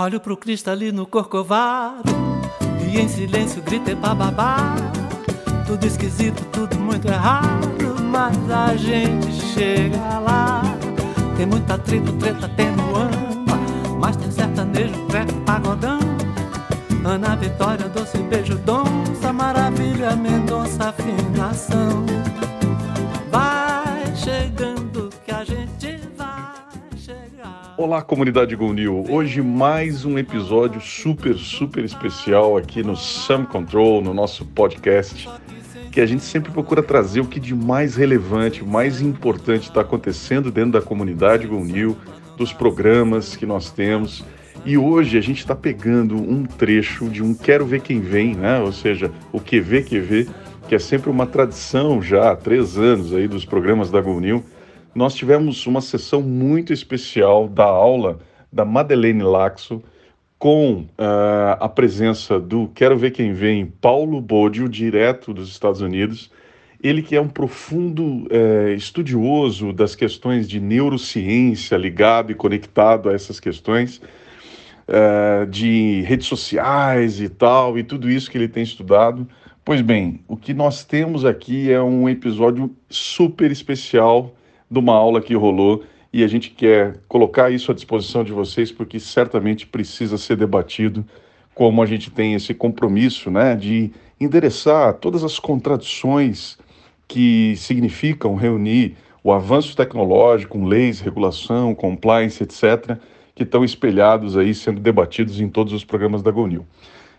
Olho pro cristalino corcovado e em silêncio grita bababá. Tudo esquisito, tudo muito errado, mas a gente chega lá. Tem muita treta, treta tem no ama, mas tem sertanejo, treco, pagodão. Ana Vitória, doce beijo, donça, maravilha, Mendonça, afinação. Vai chegando Olá, comunidade GoNew. Hoje mais um episódio super, super especial aqui no Sam Control, no nosso podcast, que a gente sempre procura trazer o que de mais relevante, mais importante está acontecendo dentro da comunidade GoNew, dos programas que nós temos. E hoje a gente está pegando um trecho de um Quero Ver Quem Vem, né? ou seja, o Que Vê Que Vê, que é sempre uma tradição já há três anos aí dos programas da GoNew nós tivemos uma sessão muito especial da aula da Madeleine Laxo com uh, a presença do Quero Ver Quem Vem, Paulo Bodio, direto dos Estados Unidos. Ele que é um profundo uh, estudioso das questões de neurociência, ligado e conectado a essas questões uh, de redes sociais e tal, e tudo isso que ele tem estudado. Pois bem, o que nós temos aqui é um episódio super especial de uma aula que rolou e a gente quer colocar isso à disposição de vocês porque certamente precisa ser debatido como a gente tem esse compromisso, né, de endereçar todas as contradições que significam reunir o avanço tecnológico, leis, regulação, compliance, etc., que estão espelhados aí sendo debatidos em todos os programas da GONIL.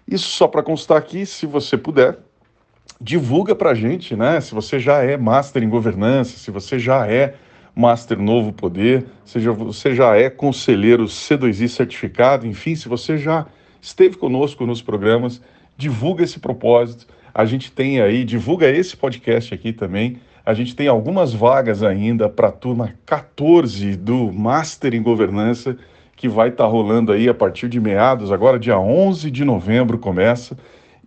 Isso só para constar aqui, se você puder, divulga para a gente, né? Se você já é Master em Governança, se você já é Master Novo Poder, seja você já é conselheiro C2I certificado, enfim, se você já esteve conosco nos programas, divulga esse propósito. A gente tem aí, divulga esse podcast aqui também. A gente tem algumas vagas ainda para a turma 14 do Master em Governança, que vai estar tá rolando aí a partir de meados, agora dia 11 de novembro começa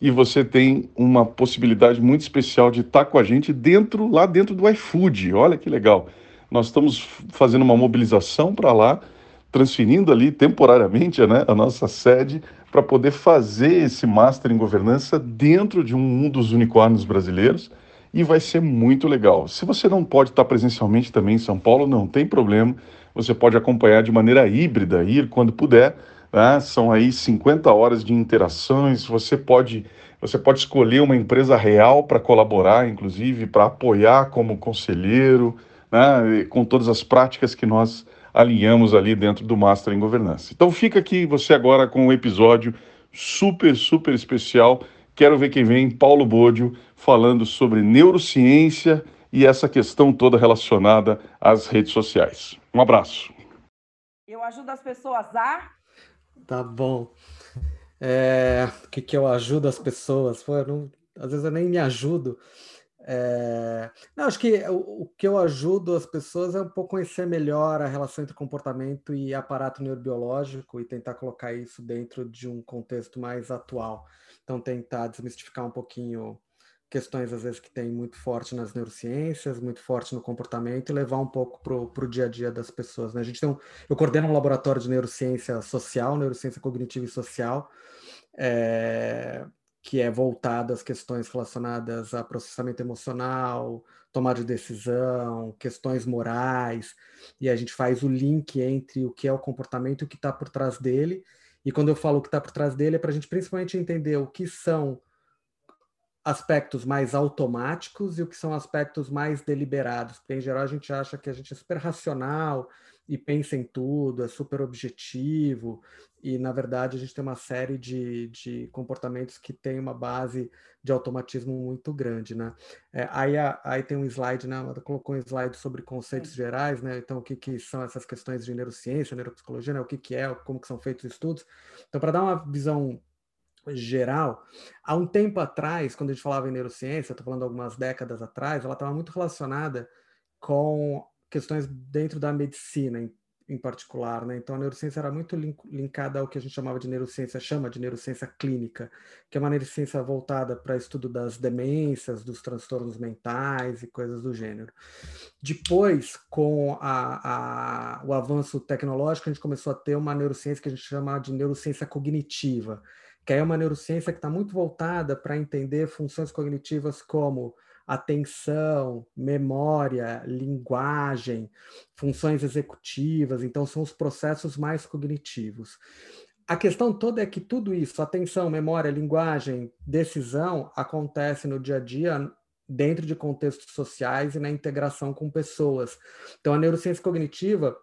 e você tem uma possibilidade muito especial de estar com a gente dentro, lá dentro do iFood. Olha que legal. Nós estamos fazendo uma mobilização para lá, transferindo ali temporariamente né, a nossa sede para poder fazer esse Master em Governança dentro de um, um dos unicórnios brasileiros e vai ser muito legal. Se você não pode estar presencialmente também em São Paulo, não tem problema, você pode acompanhar de maneira híbrida, ir quando puder, né? São aí 50 horas de interações. Você pode, você pode escolher uma empresa real para colaborar, inclusive para apoiar como conselheiro, né? com todas as práticas que nós alinhamos ali dentro do Master em Governança. Então fica aqui você agora com um episódio super, super especial. Quero ver quem vem, Paulo Bodio, falando sobre neurociência e essa questão toda relacionada às redes sociais. Um abraço. Eu ajudo as pessoas a Tá bom. É, que, que eu ajudo as pessoas? Pô, não, às vezes eu nem me ajudo. É, não, acho que o, o, que eu ajudo as pessoas é um pouco conhecer melhor a relação entre comportamento e aparato neurobiológico e tentar colocar isso dentro de um contexto mais atual. Então, tentar desmistificar um pouquinho questões, às vezes, que tem muito forte nas neurociências, muito forte no comportamento, e levar um pouco para o dia a dia das pessoas. Né? A gente tem um, eu coordeno um laboratório de neurociência social, neurociência cognitiva e social, é, que é voltado às questões relacionadas a processamento emocional, tomada de decisão, questões morais, e a gente faz o link entre o que é o comportamento e o que está por trás dele. E quando eu falo o que está por trás dele, é para a gente principalmente entender o que são aspectos mais automáticos e o que são aspectos mais deliberados. Porque, em geral, a gente acha que a gente é super racional e pensa em tudo, é super objetivo, e, na verdade, a gente tem uma série de, de comportamentos que tem uma base de automatismo muito grande, né? É, aí, aí tem um slide, né? Ela colocou um slide sobre conceitos Sim. gerais, né? Então, o que, que são essas questões de neurociência, neuropsicologia, né? O que, que é, como que são feitos os estudos. Então, para dar uma visão geral, há um tempo atrás, quando a gente falava em neurociência, estou falando algumas décadas atrás, ela estava muito relacionada com questões dentro da medicina, em, em particular, né? Então a neurociência era muito link, linkada ao que a gente chamava de neurociência, chama de neurociência clínica, que é uma neurociência voltada para estudo das demências, dos transtornos mentais e coisas do gênero. Depois, com a, a o avanço tecnológico, a gente começou a ter uma neurociência que a gente chama de neurociência cognitiva, que é uma neurociência que está muito voltada para entender funções cognitivas como atenção, memória, linguagem, funções executivas, então são os processos mais cognitivos. A questão toda é que tudo isso, atenção, memória, linguagem, decisão, acontece no dia a dia dentro de contextos sociais e na integração com pessoas. Então, a neurociência cognitiva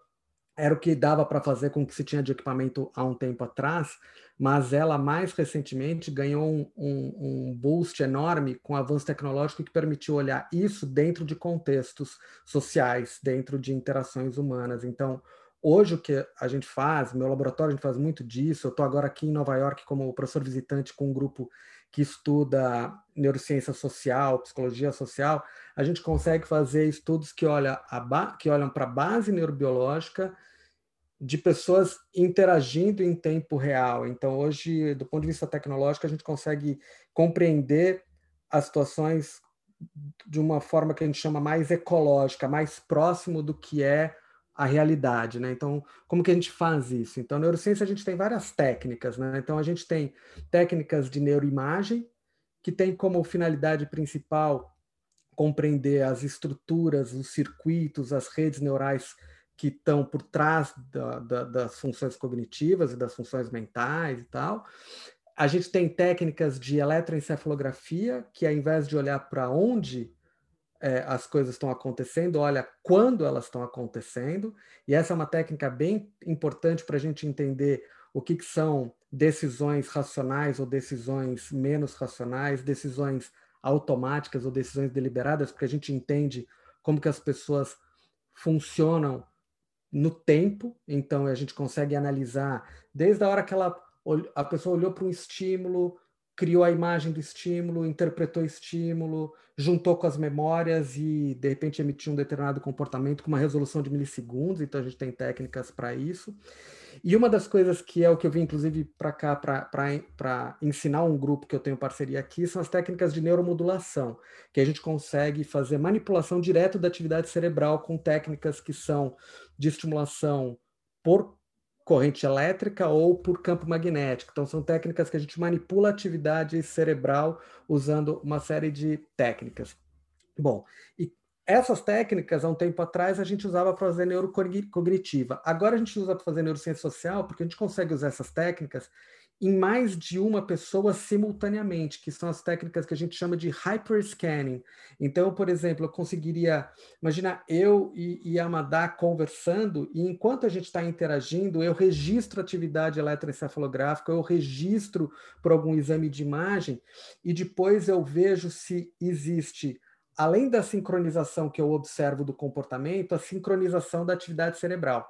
era o que dava para fazer com o que se tinha de equipamento há um tempo atrás, mas ela mais recentemente ganhou um, um, um, boost enorme com o avanço tecnológico que permitiu olhar isso dentro de contextos sociais, dentro de interações humanas. Então, hoje o que a gente faz, meu laboratório a gente faz muito disso, eu estou agora aqui em Nova York como professor visitante com um grupo que estuda neurociência social, psicologia social, a gente consegue fazer estudos que, olha que olham para a base neurobiológica de pessoas interagindo em tempo real. Então, hoje, do ponto de vista tecnológico, a gente consegue compreender as situações de uma forma que a gente chama mais ecológica, mais próximo do que é a realidade, né? Então, como que a gente faz isso? Então, neurociência a gente tem várias técnicas, né? Então, a gente tem técnicas de neuroimagem, que tem como finalidade principal compreender as estruturas, os circuitos, as redes neurais que estão por trás da, da, das funções cognitivas e das funções mentais e tal. A gente tem técnicas de eletroencefalografia, que ao invés de olhar para onde é, as coisas estão acontecendo, olha quando elas estão acontecendo, e essa é uma técnica bem importante para a gente entender o que, que são decisões racionais ou decisões menos racionais, decisões automáticas ou decisões deliberadas, porque a gente entende como que as pessoas funcionam no tempo, então a gente consegue analisar desde a hora que ela a pessoa olhou para um estímulo, criou a imagem do estímulo, interpretou o estímulo, juntou com as memórias e de repente emitiu um determinado comportamento com uma resolução de milissegundos, então a gente tem técnicas para isso. E uma das coisas que é o que eu vim, inclusive, para cá para ensinar um grupo que eu tenho parceria aqui são as técnicas de neuromodulação, que a gente consegue fazer manipulação direto da atividade cerebral com técnicas que são de estimulação por corrente elétrica ou por campo magnético. Então, são técnicas que a gente manipula a atividade cerebral usando uma série de técnicas. Bom, e essas técnicas, há um tempo atrás, a gente usava para fazer neurocognitiva. Agora a gente usa para fazer neurociência social, porque a gente consegue usar essas técnicas em mais de uma pessoa simultaneamente, que são as técnicas que a gente chama de hyperscanning. Então, por exemplo, eu conseguiria, imagina eu e, e Amadá conversando, e enquanto a gente está interagindo, eu registro atividade eletroencefalográfica, eu registro por algum exame de imagem, e depois eu vejo se existe além da sincronização que eu observo do comportamento, a sincronização da atividade cerebral.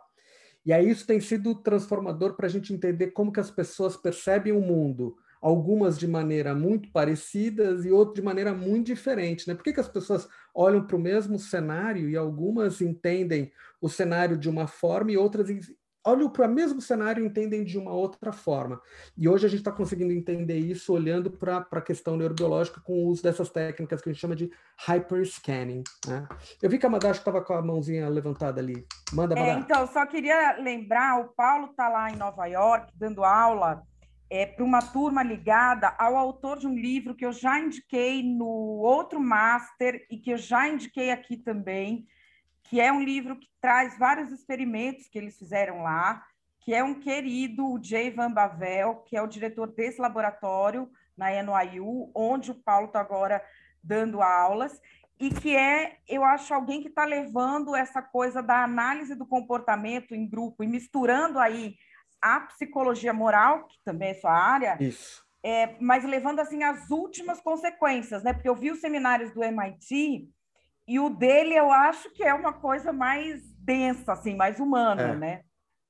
E aí isso tem sido transformador para a gente entender como que as pessoas percebem o mundo, algumas de maneira muito parecidas e outras de maneira muito diferente. Né? Por que, que as pessoas olham para o mesmo cenário e algumas entendem o cenário de uma forma e outras olham para o mesmo cenário e entendem de uma outra forma. E hoje a gente está conseguindo entender isso olhando para a questão neurobiológica com o uso dessas técnicas que a gente chama de hyperscanning. Né? Eu vi que a Madash estava com a mãozinha levantada ali. Manda, Madash. É, então, só queria lembrar, o Paulo está lá em Nova York dando aula é, para uma turma ligada ao autor de um livro que eu já indiquei no outro master e que eu já indiquei aqui também, que é um livro que traz vários experimentos que eles fizeram lá, que é um querido, o Jay Van Bavel, que é o diretor desse laboratório na NYU, onde o Paulo está agora dando aulas, e que é, eu acho, alguém que está levando essa coisa da análise do comportamento em grupo e misturando aí a psicologia moral, que também é sua área, Isso. É, mas levando assim as últimas consequências, né? Porque eu vi os seminários do MIT e o dele eu acho que é uma coisa mais densa, assim, mais humana, é. né?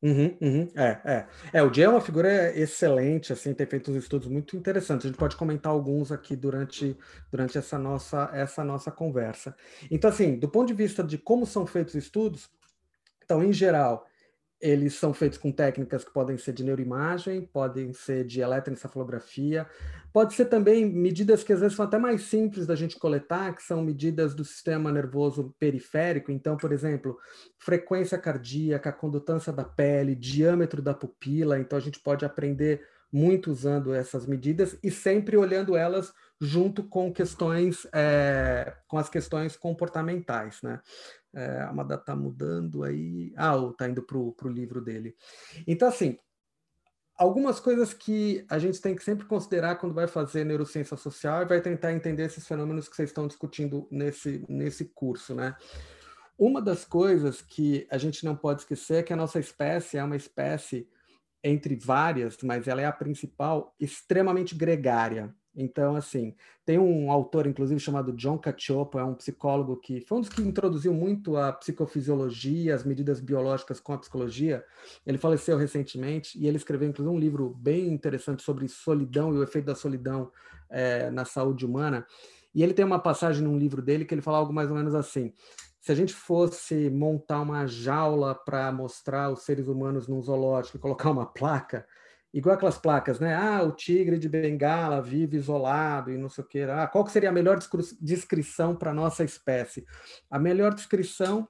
Uhum, uhum, é, é. é, o Jay é uma figura excelente, assim, tem feito uns estudos muito interessantes. A gente pode comentar alguns aqui durante, durante essa, nossa, essa nossa conversa. Então, assim, do ponto de vista de como são feitos estudos, então, em geral, eles são feitos com técnicas que podem ser de neuroimagem, podem ser de eletroencefalografia, pode ser também medidas que às vezes são até mais simples da gente coletar, que são medidas do sistema nervoso periférico. Então, por exemplo, frequência cardíaca, condutância da pele, diâmetro da pupila. Então, a gente pode aprender muito usando essas medidas e sempre olhando elas junto com questões, é, com as questões comportamentais, né? É, a Amada está mudando aí. Ah, está indo para o livro dele. Então, assim, algumas coisas que a gente tem que sempre considerar quando vai fazer neurociência social e vai tentar entender esses fenômenos que vocês estão discutindo nesse, nesse curso, né? Uma das coisas que a gente não pode esquecer é que a nossa espécie é uma espécie entre várias, mas ela é a principal, extremamente gregária. Então, assim, tem um autor, inclusive, chamado John Cacioppo, é um psicólogo que foi um dos que introduziu muito a psicofisiologia, as medidas biológicas com a psicologia. Ele faleceu recentemente e ele escreveu, inclusive, um livro bem interessante sobre solidão e o efeito da solidão é, na saúde humana. E ele tem uma passagem num livro dele que ele fala algo mais ou menos assim: se a gente fosse montar uma jaula para mostrar os seres humanos num zoológico e colocar uma placa, igual aquelas placas, né? Ah, o tigre de Bengala vive isolado e não sei o que. Ah, qual que seria a melhor descrição para nossa espécie? A melhor descrição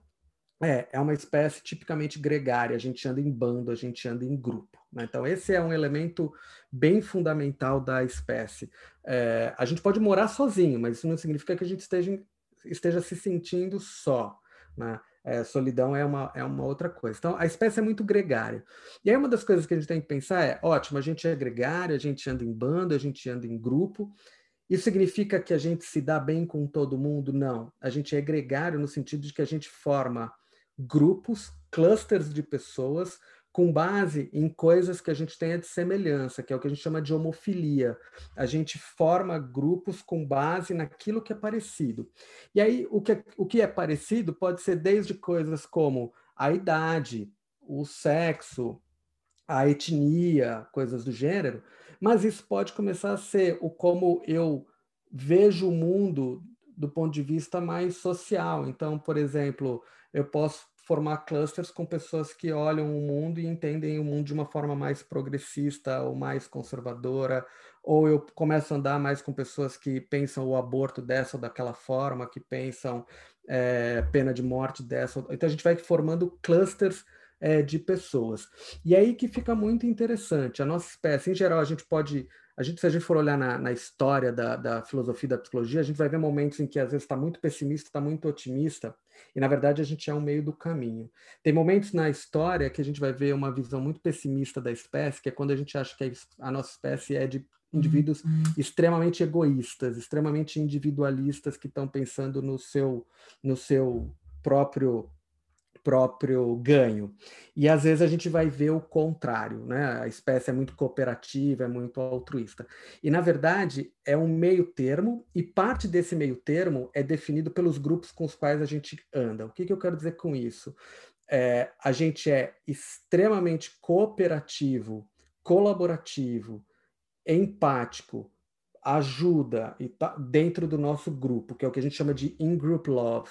é, é uma espécie tipicamente gregária, a gente anda em bando, a gente anda em grupo. Né? Então, esse é um elemento bem fundamental da espécie. É, a gente pode morar sozinho, mas isso não significa que a gente esteja, esteja se sentindo só. Né? É, solidão é uma, é uma outra coisa. Então, a espécie é muito gregária. E aí, uma das coisas que a gente tem que pensar é: ótimo, a gente é gregário, a gente anda em bando, a gente anda em grupo. Isso significa que a gente se dá bem com todo mundo? Não. A gente é gregário no sentido de que a gente forma grupos, clusters de pessoas com base em coisas que a gente tenha de semelhança, que é o que a gente chama de homofilia. A gente forma grupos com base naquilo que é parecido. E aí, o que é, o que é parecido pode ser desde coisas como a idade, o sexo, a etnia, coisas do gênero, mas isso pode começar a ser o como eu vejo o mundo do ponto de vista mais social. Então, por exemplo, eu posso formar clusters com pessoas que olham o mundo e entendem o mundo de uma forma mais progressista ou mais conservadora, ou eu começo a andar mais com pessoas que pensam o aborto dessa ou daquela forma, que pensam é, pena de morte dessa. Então a gente vai formando clusters é, de pessoas. E aí que fica muito interessante. A nossa espécie, em geral, a gente pode a gente, se a gente for olhar na, na história da, da, filosofia da psicologia, a gente vai ver momentos em que às vezes está muito pessimista, está muito otimista, e na verdade a gente é um meio do caminho. Tem momentos na história que a gente vai ver uma visão muito pessimista da espécie, que é quando a gente acha que a nossa espécie é de indivíduos uhum. extremamente egoístas, extremamente individualistas que estão pensando no seu, no seu próprio próprio ganho. E às vezes a gente vai ver o contrário, né? A espécie é muito cooperativa, é muito altruísta. E na verdade é um meio termo, e parte desse meio termo é definido pelos grupos com os quais a gente anda. O que, que eu quero dizer com isso? É, a gente é extremamente cooperativo, colaborativo, empático, ajuda e tá dentro do nosso grupo, que é o que a gente chama de in-group love.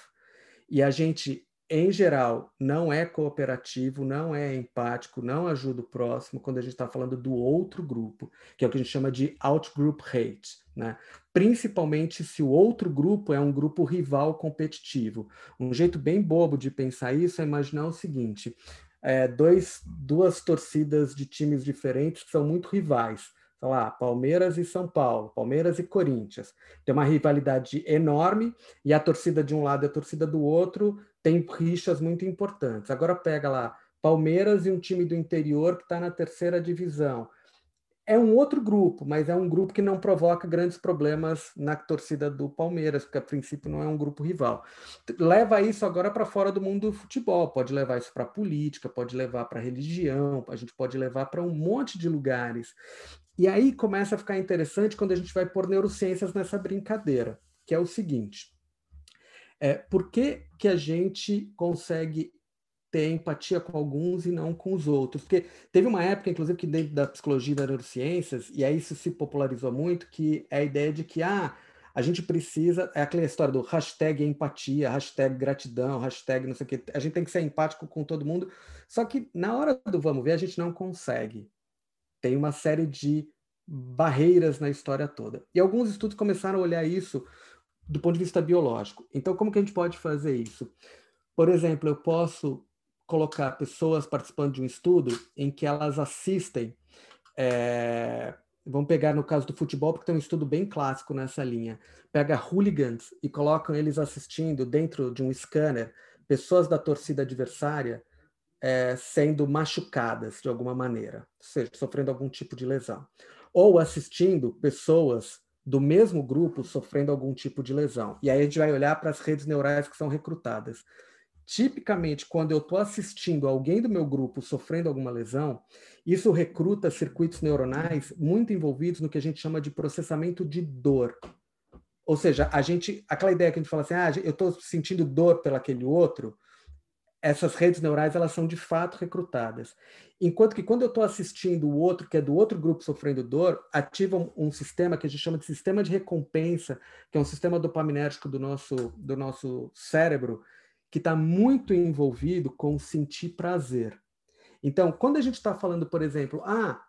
E a gente em geral, não é cooperativo, não é empático, não ajuda o próximo quando a gente está falando do outro grupo, que é o que a gente chama de outgroup hate, né? Principalmente se o outro grupo é um grupo rival competitivo. Um jeito bem bobo de pensar isso é imaginar o seguinte: é, dois, duas torcidas de times diferentes que são muito rivais sei lá, Palmeiras e São Paulo, Palmeiras e Corinthians. Tem uma rivalidade enorme e a torcida de um lado e a torcida do outro tem rixas muito importantes. Agora pega lá Palmeiras e um time do interior que está na terceira divisão. É um outro grupo, mas é um grupo que não provoca grandes problemas na torcida do Palmeiras, porque a princípio não é um grupo rival. Leva isso agora para fora do mundo do futebol, pode levar isso para a política, pode levar para a religião, a gente pode levar para um monte de lugares. E aí começa a ficar interessante quando a gente vai pôr neurociências nessa brincadeira, que é o seguinte: é, por que, que a gente consegue ter empatia com alguns e não com os outros? Porque teve uma época, inclusive, que dentro da psicologia e das neurociências, e aí isso se popularizou muito, que é a ideia de que ah, a gente precisa, é aquela história do hashtag empatia, hashtag gratidão, hashtag não sei o quê. A gente tem que ser empático com todo mundo. Só que na hora do vamos ver, a gente não consegue. Tem uma série de barreiras na história toda. E alguns estudos começaram a olhar isso do ponto de vista biológico. Então, como que a gente pode fazer isso? Por exemplo, eu posso colocar pessoas participando de um estudo em que elas assistem. É, vamos pegar no caso do futebol, porque tem um estudo bem clássico nessa linha. Pega hooligans e colocam eles assistindo dentro de um scanner pessoas da torcida adversária é, sendo machucadas de alguma maneira, ou seja, sofrendo algum tipo de lesão. Ou assistindo pessoas do mesmo grupo sofrendo algum tipo de lesão. E aí a gente vai olhar para as redes neurais que são recrutadas tipicamente, quando eu estou assistindo alguém do meu grupo sofrendo alguma lesão, isso recruta circuitos neuronais muito envolvidos no que a gente chama de processamento de dor. Ou seja, a gente, aquela ideia que a gente fala assim, ah, eu estou sentindo dor pelo aquele outro, essas redes neurais elas são de fato recrutadas. Enquanto que quando eu estou assistindo o outro, que é do outro grupo sofrendo dor, ativa um, um, sistema que a gente chama de sistema de recompensa, que é um sistema dopaminérgico do nosso, do nosso cérebro, que está muito envolvido com sentir prazer. Então, quando a gente está falando, por exemplo, ah,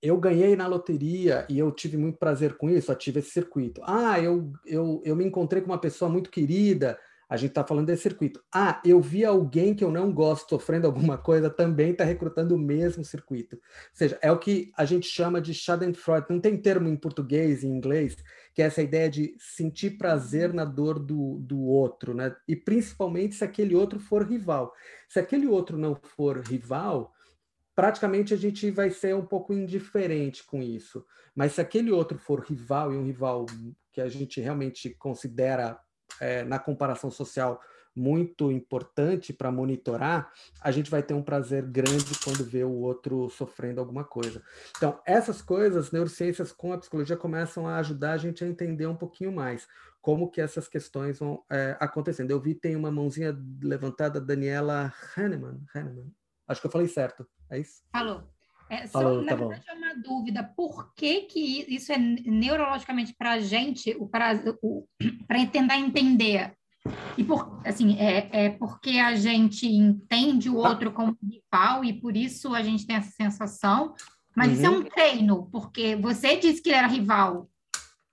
eu ganhei na loteria e eu tive muito prazer com isso, ative esse circuito. Ah, eu, eu, eu me encontrei com uma pessoa muito querida a gente está falando desse circuito. Ah, eu vi alguém que eu não gosto sofrendo alguma coisa, também está recrutando o mesmo circuito. Ou seja, é o que a gente chama de Schadenfreude. Não tem termo em português em inglês, que é essa ideia de sentir prazer na dor do, do outro, né? E principalmente se aquele outro for rival. Se aquele outro não for rival, praticamente a gente vai ser um pouco indiferente com isso. Mas se aquele outro for rival e um rival que a gente realmente considera é, na comparação social muito importante para monitorar, a gente vai ter um prazer grande quando vê o outro sofrendo alguma coisa. Então, essas coisas, neurociências com a psicologia começam a ajudar a gente a entender um pouquinho mais como que essas questões vão é, acontecendo. Eu vi tem uma mãozinha levantada, Daniela Hanneman, Hanneman. Acho que eu falei certo, é isso? Falou. É, só, Falou, na tá verdade, bom. é uma dúvida. Por que, que isso é neurologicamente para a gente, para tentar entender? E por, assim, é, é porque a gente entende o outro como rival e por isso a gente tem essa sensação. Mas uhum. isso é um uhum. treino, porque você disse que ele era rival.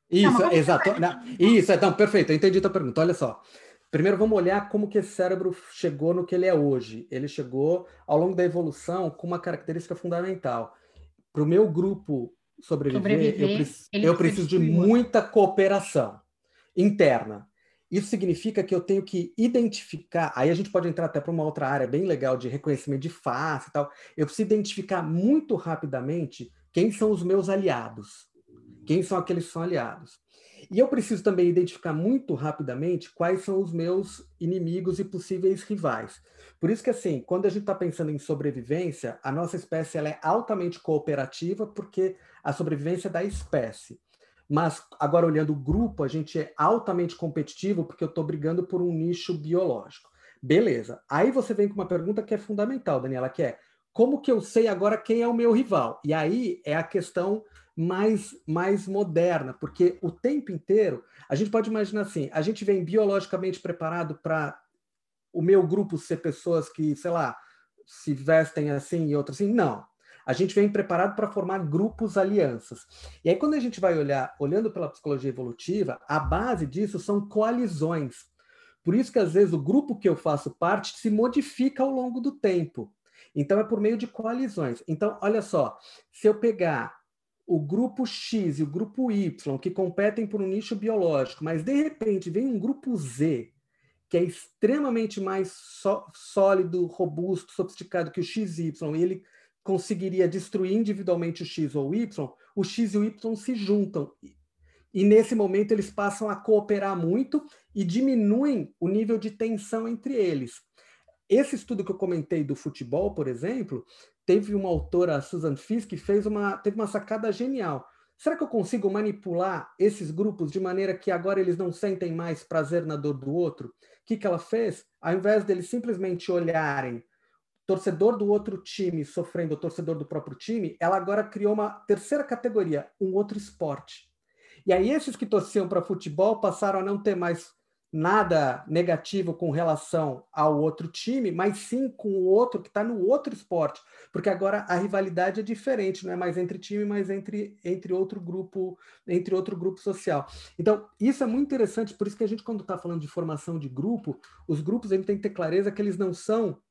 Isso, não, exato. Isso, então, perfeito. Eu entendi a tua pergunta. Olha só. Primeiro vamos olhar como que esse cérebro chegou no que ele é hoje. Ele chegou ao longo da evolução com uma característica fundamental. Para o meu grupo sobreviver, sobreviver eu, eu preciso de muita cooperação interna. Isso significa que eu tenho que identificar. Aí a gente pode entrar até para uma outra área bem legal de reconhecimento de face e tal. Eu preciso identificar muito rapidamente quem são os meus aliados, quem são aqueles que são aliados. E eu preciso também identificar muito rapidamente quais são os meus inimigos e possíveis rivais. Por isso que, assim, quando a gente está pensando em sobrevivência, a nossa espécie ela é altamente cooperativa, porque a sobrevivência é da espécie. Mas, agora, olhando o grupo, a gente é altamente competitivo, porque eu estou brigando por um nicho biológico. Beleza. Aí você vem com uma pergunta que é fundamental, Daniela, que é como que eu sei agora quem é o meu rival? E aí é a questão mais, mais moderna, porque o tempo inteiro, a gente pode imaginar assim, a gente vem biologicamente preparado para o meu grupo ser pessoas que, sei lá, se vestem assim e outras assim, não. A gente vem preparado para formar grupos, alianças. E aí, quando a gente vai olhar, olhando pela psicologia evolutiva, a base disso são coalizões. Por isso que, às vezes, o grupo que eu faço parte se modifica ao longo do tempo. Então, é por meio de coalizões. Então, olha só, se eu pegar o grupo X e o grupo Y, que competem por um nicho biológico, mas de repente vem um grupo Z, que é extremamente mais sólido, robusto, sofisticado que o XY, e ele conseguiria destruir individualmente o X ou o Y, o X e o Y se juntam. E nesse momento eles passam a cooperar muito e diminuem o nível de tensão entre eles. Esse estudo que eu comentei do futebol, por exemplo, teve uma autora, Susan Fisk, que fez uma, teve uma sacada genial. Será que eu consigo manipular esses grupos de maneira que agora eles não sentem mais prazer na dor do outro? O que, que ela fez? Ao invés deles simplesmente olharem torcedor do outro time sofrendo o torcedor do próprio time, ela agora criou uma terceira categoria, um outro esporte. E aí esses que torciam para futebol passaram a não ter mais nada negativo com relação ao outro time, mas sim com o outro que está no outro esporte, porque agora a rivalidade é diferente, não é mais entre time, mas entre, entre outro grupo, entre outro grupo social. Então isso é muito interessante, por isso que a gente quando está falando de formação de grupo, os grupos a gente tem que ter clareza que eles não são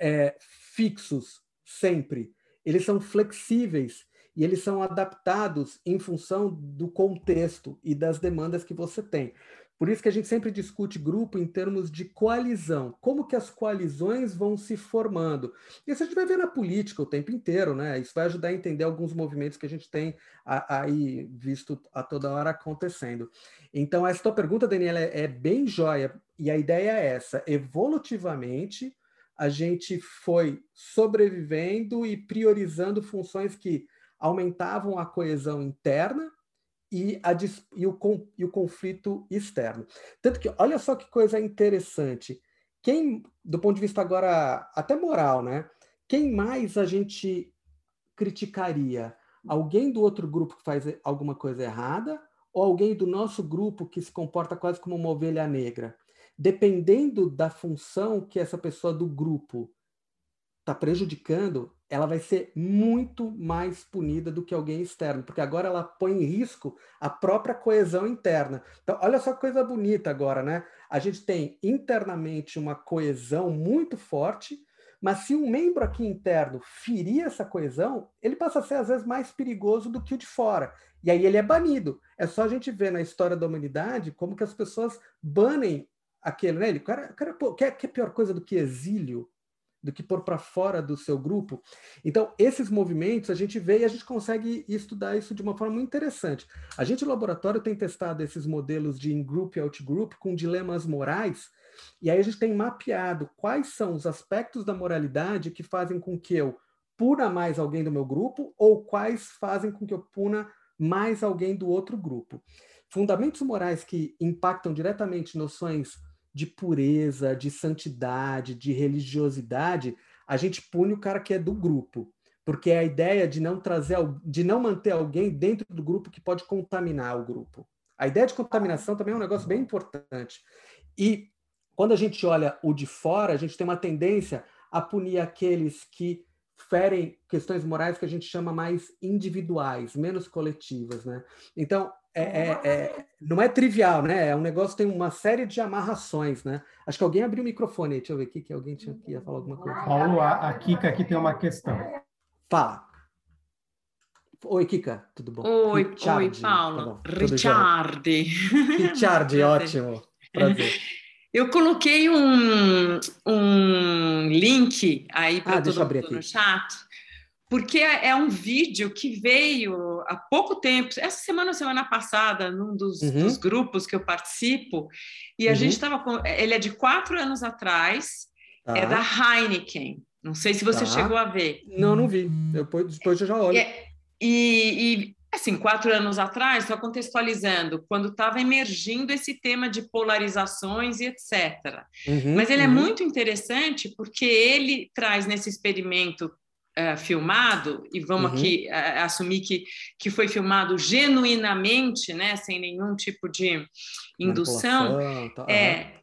é, fixos sempre, eles são flexíveis e eles são adaptados em função do contexto e das demandas que você tem. Por isso que a gente sempre discute grupo em termos de coalizão. Como que as coalizões vão se formando? Isso a gente vai ver na política o tempo inteiro, né? Isso vai ajudar a entender alguns movimentos que a gente tem aí visto a toda hora acontecendo. Então, essa tua pergunta, Daniela, é, é bem jóia. E a ideia é essa. Evolutivamente, a gente foi sobrevivendo e priorizando funções que aumentavam a coesão interna e, a, e, o, e o conflito externo. Tanto que, olha só que coisa interessante. Quem, do ponto de vista agora até moral, né? Quem mais a gente criticaria? Alguém do outro grupo que faz alguma coisa errada ou alguém do nosso grupo que se comporta quase como uma ovelha negra? Dependendo da função que essa pessoa do grupo está prejudicando, ela vai ser muito mais punida do que alguém externo, porque agora ela põe em risco a própria coesão interna. Então, olha só que coisa bonita agora, né? A gente tem internamente uma coesão muito forte, mas se um membro aqui interno ferir essa coesão, ele passa a ser às vezes mais perigoso do que o de fora. E aí ele é banido. É só a gente ver na história da humanidade como que as pessoas banem aquele, né? Ele, cara, cara pô, quer, pior coisa do que exílio? Do que pôr para fora do seu grupo. Então, esses movimentos a gente vê e a gente consegue estudar isso de uma forma muito interessante. A gente, no laboratório, tem testado esses modelos de in-group e out-group com dilemas morais, e aí a gente tem mapeado quais são os aspectos da moralidade que fazem com que eu puna mais alguém do meu grupo ou quais fazem com que eu puna mais alguém do outro grupo. Fundamentos morais que impactam diretamente noções de pureza, de santidade, de religiosidade, a gente pune o cara que é do grupo, porque é a ideia de não trazer, de não manter alguém dentro do grupo que pode contaminar o grupo. A ideia de contaminação também é um negócio bem importante. E quando a gente olha o de fora, a gente tem uma tendência a punir aqueles que ferem questões morais que a gente chama mais individuais, menos coletivas, né? Então, é, é, é, não é trivial, né? É um negócio tem uma série de amarrações, né? Acho que alguém abriu o microfone. Deixa eu ver aqui que alguém tinha que ia falar alguma coisa. Paulo, a, a Kika aqui tem uma questão. Fala. Oi, Kika, tudo bom? Oi, Richard, oi Paulo. Tá Richard. Richard, ótimo. Prazer. Eu coloquei um, um link aí para ah, todo mundo no chat porque é, é um vídeo que veio há pouco tempo, essa semana ou semana passada, num dos, uhum. dos, grupos que eu participo, e a uhum. gente estava com. Ele é de quatro anos atrás, é tá. é da Heineken. Não sei se você tá. chegou a ver. Não, não vi. Depois, depois eu já olho. É, e, e, assim, quatro anos atrás, só contextualizando, quando estava emergindo esse tema de polarizações e etc. Uhum, Mas ele é uhum. muito interessante porque ele traz nesse experimento uh, filmado, e vamos uhum. aqui uh, assumir que, que foi filmado genuinamente, né, sem nenhum tipo de indução, tá, é,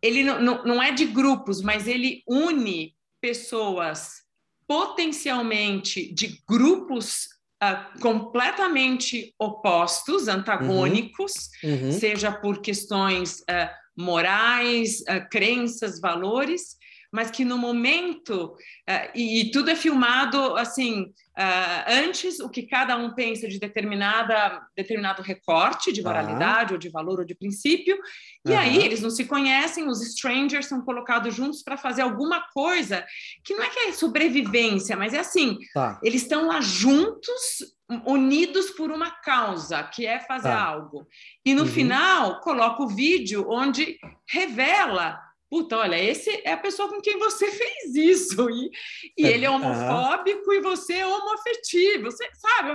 ele não, não, não é de grupos, mas ele une pessoas potencialmente de grupos Uh, completamente opostos, antagônicos, uhum. Uhum. seja por questões uh, morais, uh, crenças, valores, mas que no momento, uh, e, tudo é filmado assim, uh, antes o que cada um pensa de determinada, determinado recorte de moralidade, ou de valor, ou de princípio, e aí eles não se conhecem, os strangers são colocados juntos para fazer alguma coisa que não é que é sobrevivência, mas é assim, tá. eles estão lá juntos unidos por uma causa, que é fazer tá. algo. E no uhum. final, coloca o vídeo onde revela puta, olha, esse é a pessoa com quem você fez isso, e, e ele é homofóbico uhum. e você é homoafetivo, você sabe?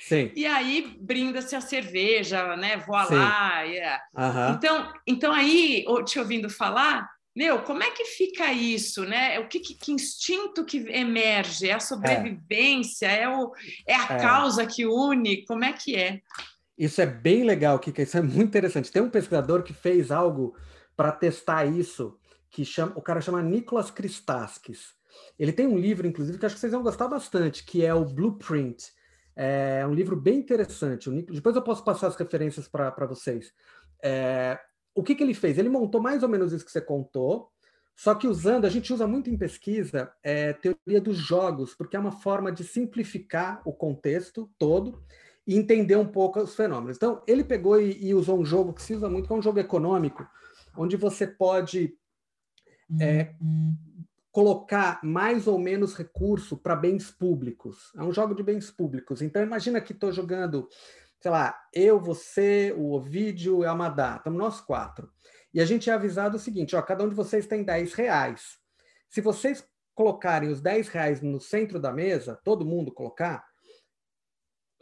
Sim. E aí brinda-se a cerveja, né? Voa lá. Yeah. Uhum. Então, então aí, te ouvindo falar, meu, como é que fica isso, né? O que, que, que instinto que emerge? É a sobrevivência? É, é, o, é a é. causa que une? Como é que é? Isso é bem legal, Kika, isso é muito interessante. Tem um pesquisador que fez algo para testar isso, que chama, o cara chama Nicolas Christakis. Ele tem um livro, inclusive, que acho que vocês vão gostar bastante, que é o Blueprint. É um livro bem interessante. Depois eu posso passar as referências para vocês. É, o que, que ele fez? Ele montou mais ou menos isso que você contou, só que usando, a gente usa muito em pesquisa é, teoria dos jogos, porque é uma forma de simplificar o contexto todo e entender um pouco os fenômenos. Então, ele pegou e, e usou um jogo que se usa muito, que é um jogo econômico, onde você pode é, colocar mais ou menos recurso para bens públicos. É um jogo de bens públicos. Então, imagina que estou jogando, sei lá, eu, você, o Ovidio e a Amadá, estamos nós quatro. E a gente é avisado o seguinte: ó, cada um de vocês tem 10 reais. Se vocês colocarem os 10 reais no centro da mesa, todo mundo colocar,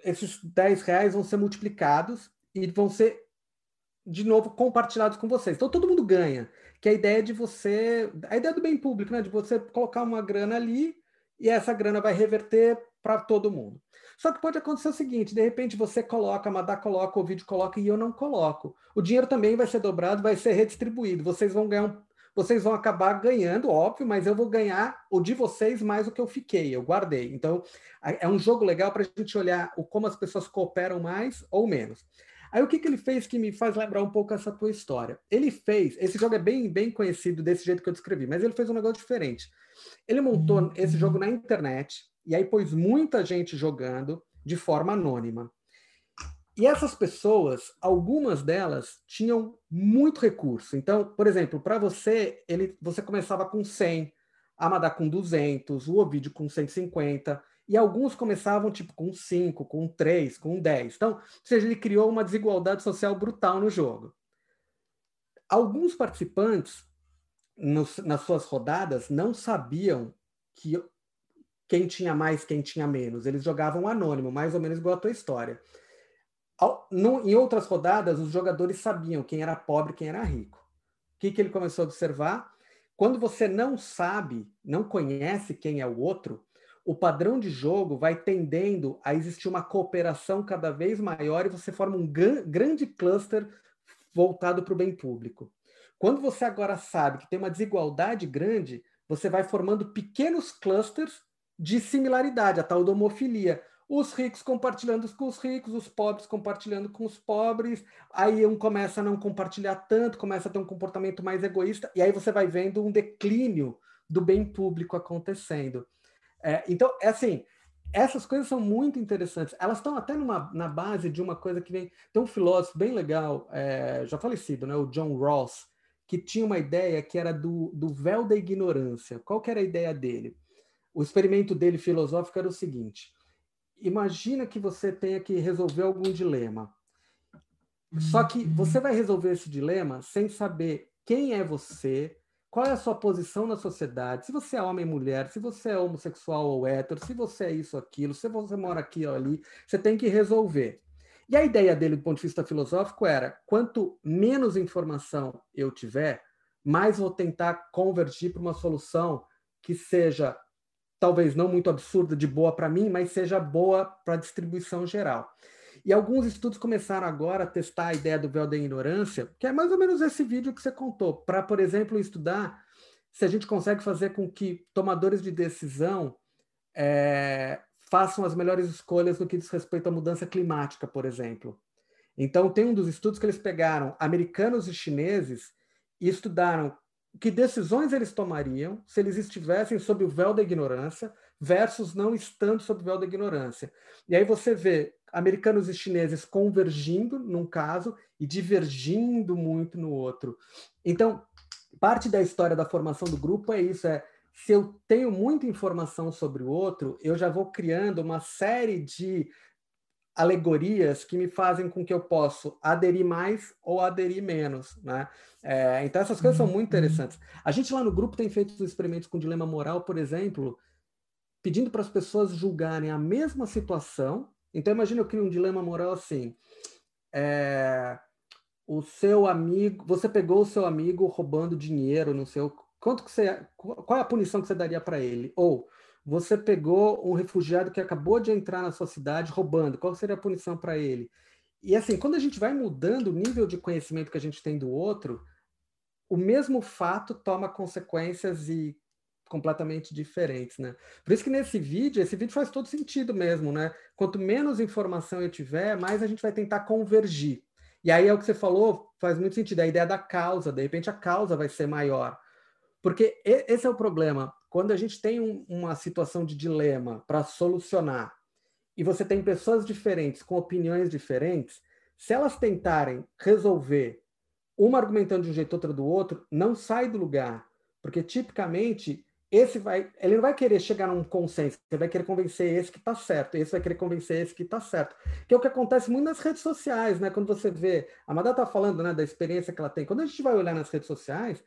esses 10 reais vão ser multiplicados e vão ser, de novo, compartilhados com vocês. Então todo mundo ganha, que é a ideia de você, a ideia do bem público, né? De você colocar uma grana ali e essa grana vai reverter para todo mundo. Só que pode acontecer o seguinte: de repente você coloca, a Madá coloca, o vídeo coloca e eu não coloco. O dinheiro também vai ser dobrado, vai ser redistribuído. Vocês vão ganhar um, vocês vão acabar ganhando, óbvio, mas eu vou ganhar o de vocês mais o que eu fiquei, eu guardei. Então, é um jogo legal para a gente olhar o, como as pessoas cooperam mais ou menos. Aí o que, que ele fez que me faz lembrar um pouco essa tua história? Ele fez, esse jogo é bem, bem conhecido desse jeito que eu descrevi, mas ele fez um negócio diferente. Ele montou uhum. esse jogo na internet e aí pôs muita gente jogando de forma anônima. E essas pessoas, algumas delas tinham muito recurso. Então, por exemplo, para você, ele, você começava com 100, a Amadá com 200, o Ovidio com 150, e alguns começavam tipo com 5, com 3, com 10. Então, ou seja, ele criou uma desigualdade social brutal no jogo. Alguns participantes, nos, nas suas rodadas, não sabiam que quem tinha mais, quem tinha menos. Eles jogavam anônimo, mais ou menos igual a tua história. No, em outras rodadas, os jogadores sabiam quem era pobre quem era rico. O que, que ele começou a observar? Quando você não sabe, não conhece quem é o outro, o padrão de jogo vai tendendo a existir uma cooperação cada vez maior e você forma um grande cluster voltado para o bem público. Quando você agora sabe que tem uma desigualdade grande, você vai formando pequenos clusters de similaridade, a tal da homofilia os ricos compartilhando com os ricos, os pobres compartilhando com os pobres, aí um começa a não compartilhar tanto, começa a ter um comportamento mais egoísta, e aí você vai vendo um declínio do bem público acontecendo. É, então, é assim, essas coisas são muito interessantes. Elas estão até numa, na base de uma coisa que vem. Tem um filósofo bem legal, é, já falecido, né, o John Rawls, que tinha uma ideia que era do, do véu da ignorância. Qual que era a ideia dele? O experimento dele filosófico era o seguinte: imagina que você tenha que resolver algum dilema. Só que você vai resolver esse dilema sem saber quem é você, qual é a sua posição na sociedade, se você é homem ou mulher, se você é homossexual ou hétero, se você é isso aquilo, se você mora aqui ou ali, você tem que resolver. E a ideia dele, do ponto de vista filosófico, era: quanto menos informação eu tiver, mais vou tentar convergir para uma solução que seja talvez não muito absurda de boa para mim, mas seja boa para a distribuição geral. E alguns estudos começaram agora a testar a ideia do véu da ignorância, que é mais ou menos esse vídeo que você contou, para, por exemplo, estudar se a gente consegue fazer com que tomadores de decisão é, façam as melhores escolhas no que diz respeito à mudança climática, por exemplo. Então, tem um dos estudos que eles pegaram americanos e chineses e estudaram que decisões eles tomariam se eles estivessem sob o véu da ignorância versus não estando sob o véu da ignorância. E aí você vê americanos e chineses convergindo num caso e divergindo muito no outro. Então, parte da história da formação do grupo é isso, é se eu tenho muita informação sobre o outro, eu já vou criando uma série de alegorias que me fazem com que eu possa aderir mais ou aderir menos, né? É, então essas coisas são muito uhum. interessantes. A gente lá no grupo tem feito experimentos com dilema moral, por exemplo, pedindo para as pessoas julgarem a mesma situação. Então imagina eu crio um dilema moral assim: é, o seu amigo, você pegou o seu amigo roubando dinheiro no seu, quanto que você, qual é a punição que você daria para ele? Ou você pegou um refugiado que acabou de entrar na sua cidade roubando, qual seria a punição para ele? e assim, quando a gente vai mudando o nível de conhecimento que a gente tem do outro, o mesmo fato toma consequências e completamente diferentes, né? Por isso que nesse vídeo, esse vídeo faz todo sentido mesmo, né? Quanto menos informação eu tiver, mais a gente vai tentar convergir. E aí é o que você falou, faz muito sentido, a ideia da causa, de repente a causa vai ser maior. Porque esse é o problema. Quando a gente tem um, uma situação de dilema para solucionar, e você tem pessoas diferentes com opiniões diferentes, se elas tentarem resolver uma argumentando de um jeito, outra do outro, não sai do lugar, porque tipicamente esse vai, ele não vai querer chegar num consenso, ele vai querer convencer esse que está certo, esse vai querer convencer esse que está certo, que é o que acontece muito nas redes sociais, né? Quando você vê, a Madá está falando, né, da experiência que ela tem. Quando a gente vai olhar nas redes sociais,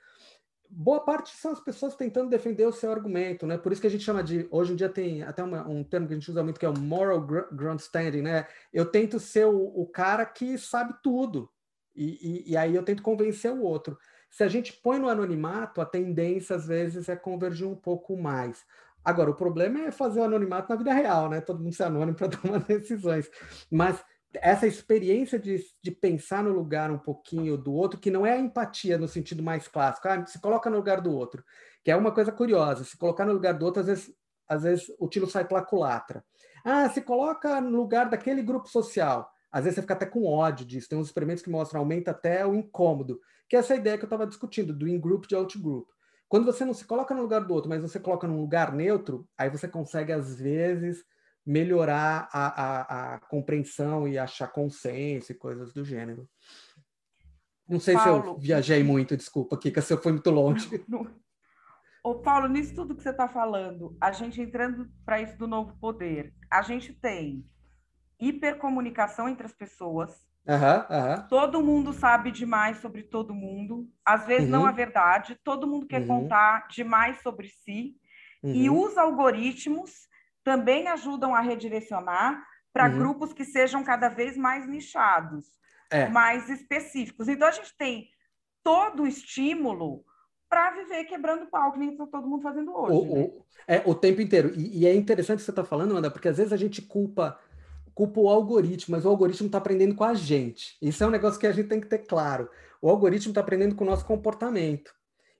boa parte são as pessoas tentando defender o seu argumento, né? Por isso que a gente chama de, hoje em dia tem até uma, um termo que a gente usa muito que é o moral grandstanding, né? Eu tento ser o, o cara que sabe tudo e, e, e aí eu tento convencer o outro. Se a gente põe no anonimato, a tendência às vezes é convergir um pouco mais. Agora, o problema é fazer o anonimato na vida real, né? Todo mundo ser anônimo para tomar decisões. Mas essa experiência de, de pensar no lugar um pouquinho do outro, que não é a empatia no sentido mais clássico, ah, se coloca no lugar do outro, que é uma coisa curiosa, se colocar no lugar do outro, às vezes, às vezes o tiro sai pela culatra. Ah, se coloca no lugar daquele grupo social. Às vezes você fica até com ódio disso. Tem uns experimentos que mostram aumenta até o incômodo, que é essa ideia que eu estava discutindo, do in-group de out-group. Quando você não se coloca no lugar do outro, mas você coloca num lugar neutro, aí você consegue, às vezes, melhorar a, a, a compreensão e achar consenso e coisas do gênero. Não sei Paulo, se eu viajei muito, desculpa, Kika, se eu fui muito longe. Ô, Paulo, nisso tudo que você está falando, a gente entrando para isso do novo poder, a gente tem hipercomunicação entre as pessoas. Uhum, uhum. Todo mundo sabe demais sobre todo mundo. Às vezes uhum. não é verdade. Todo mundo quer uhum. contar demais sobre si. E uhum. os algoritmos também ajudam a redirecionar para uhum. grupos que sejam cada vez mais nichados, é. mais específicos. Então, a gente tem todo o estímulo para viver quebrando pau, que nem está todo mundo fazendo hoje. O, né? o, é, o tempo inteiro. E, e é interessante o que você está falando, Amanda, porque às vezes a gente culpa culpa o algoritmo, mas o algoritmo está aprendendo com a gente. Isso é um negócio que a gente tem que ter claro. O algoritmo está aprendendo com o nosso comportamento.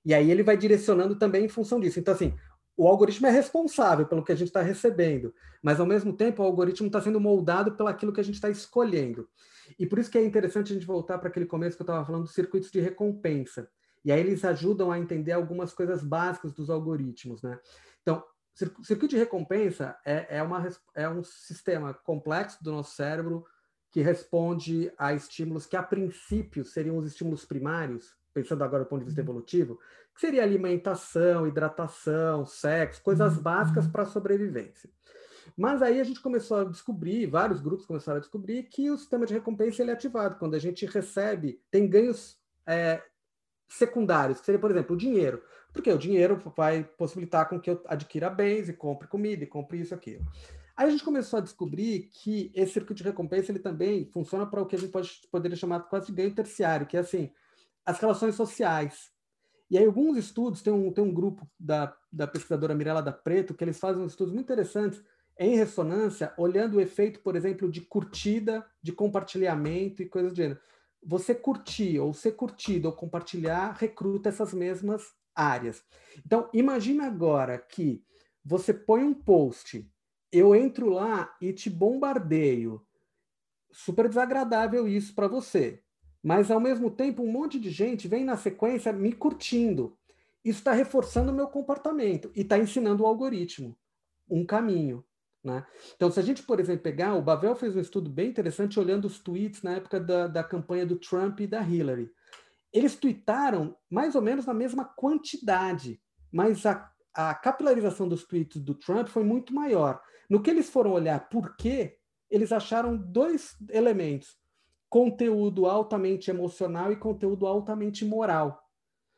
E aí ele vai direcionando também em função disso. Então, assim, o algoritmo é responsável pelo que a gente está recebendo, mas ao mesmo tempo o algoritmo está sendo moldado pelaquilo que a gente está escolhendo. E por isso que é interessante a gente voltar para aquele começo que eu estava falando dos circuitos de recompensa. E aí eles ajudam a entender algumas coisas básicas dos algoritmos, né? Então, circuito de recompensa é, é, uma, é um sistema complexo do nosso cérebro que responde a estímulos que, a princípio, seriam os estímulos primários, pensando agora do ponto de vista uhum. evolutivo, que seria alimentação, hidratação, sexo, coisas uhum. básicas para a sobrevivência. Mas aí a gente começou a descobrir, vários grupos começaram a descobrir que o sistema de recompensa ele é ativado quando a gente recebe, tem ganhos é, secundários, que seria, por exemplo, o dinheiro. Porque o dinheiro vai possibilitar com que eu adquira bens e compre comida e compre isso aquilo. Aí a gente começou a descobrir que esse circuito de recompensa ele também funciona para o que a gente pode, poderia chamar quase de ganho terciário, que é assim, as relações sociais. E aí alguns estudos, tem um, tem um grupo da, da pesquisadora Mirella da Preto, que eles fazem estudos muito interessantes em ressonância, olhando o efeito, por exemplo, de curtida, de compartilhamento e coisas do gênero. Você curtir, ou ser curtido, ou compartilhar, recruta essas mesmas áreas. Então, imagina agora que você põe um post, eu entro lá e te bombardeio. Super desagradável isso para você. Mas, ao mesmo tempo, um monte de gente vem na sequência me curtindo. Isso está reforçando o meu comportamento e está ensinando o algoritmo um caminho. Né? Então, se a gente, por exemplo, pegar, o Bavel fez um estudo bem interessante olhando os tweets na época da, da campanha do Trump e da Hillary eles tweetaram mais ou menos na mesma quantidade, mas a, a capilarização dos tweets do Trump foi muito maior. No que eles foram olhar por quê, eles acharam dois elementos: conteúdo altamente emocional e conteúdo altamente moral.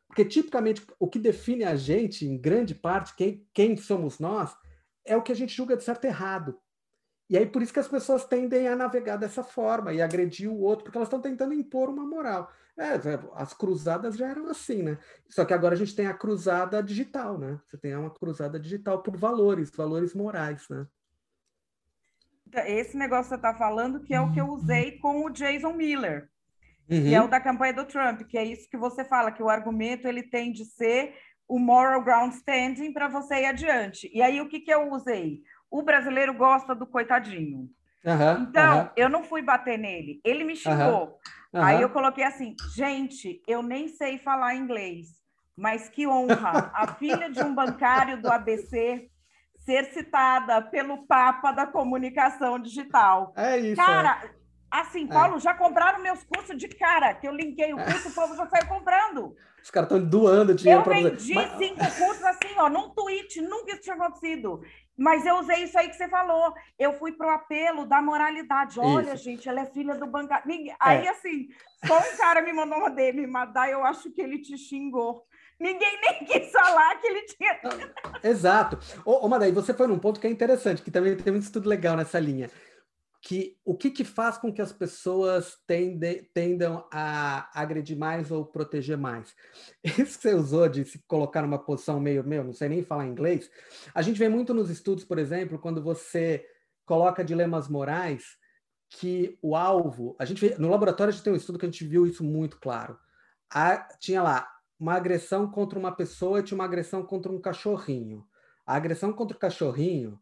Porque, tipicamente, o que define a gente, em grande parte, quem, quem somos nós, é o que a gente julga de certo errado. E aí, por isso que as pessoas tendem a navegar dessa forma e agredir o outro, porque elas estão tentando impor uma moral. É, as cruzadas já eram assim, né? Só que agora a gente tem a cruzada digital, né? Você tem uma cruzada digital por valores, valores morais, né? esse negócio que você está falando, que é o que eu usei com o Jason Miller, uhum. que é o da campanha do Trump, que é isso que você fala, que o argumento ele tem de ser o moral ground standing para você ir adiante. E aí, o que, que eu usei? O brasileiro gosta do coitadinho. Uhum, então, uhum. eu não fui bater nele, ele me xingou. Uhum, aí eu coloquei assim, gente, eu nem sei falar inglês, mas que honra, a filha de um bancário do ABC ser citada pelo Papa da comunicação digital. É isso. Cara, é. assim, Paulo, é. já compraram meus cursos de cara, que eu linkei o curso, é. o povo já saiu comprando. Os caras estão doando dinheiro para Eu vendi Mas... cinco cursos assim, ó, num tweet, nunca isso tinha acontecido. Mas eu usei isso aí que você falou. Eu fui pro apelo da moralidade. Olha, isso. gente, ela é filha do bancário. É. Aí, assim, só um cara me mandou uma DM, Madá, eu acho que ele te xingou. Ninguém nem quis falar que ele tinha. Exato. Ô, ô você foi num ponto que é interessante, que também tem um estudo legal nessa linha. Que o que, que faz com que as pessoas tende, tendam a agredir mais ou proteger mais? Isso que você usou de se colocar numa posição meio, meu, não sei nem falar inglês. A gente vê muito nos estudos, por exemplo, quando você coloca dilemas morais, que o alvo, a gente vê, no laboratório a gente tem um estudo que a gente viu isso muito claro. A, tinha lá uma agressão contra uma pessoa e tinha uma agressão contra um cachorrinho. A agressão contra o cachorrinho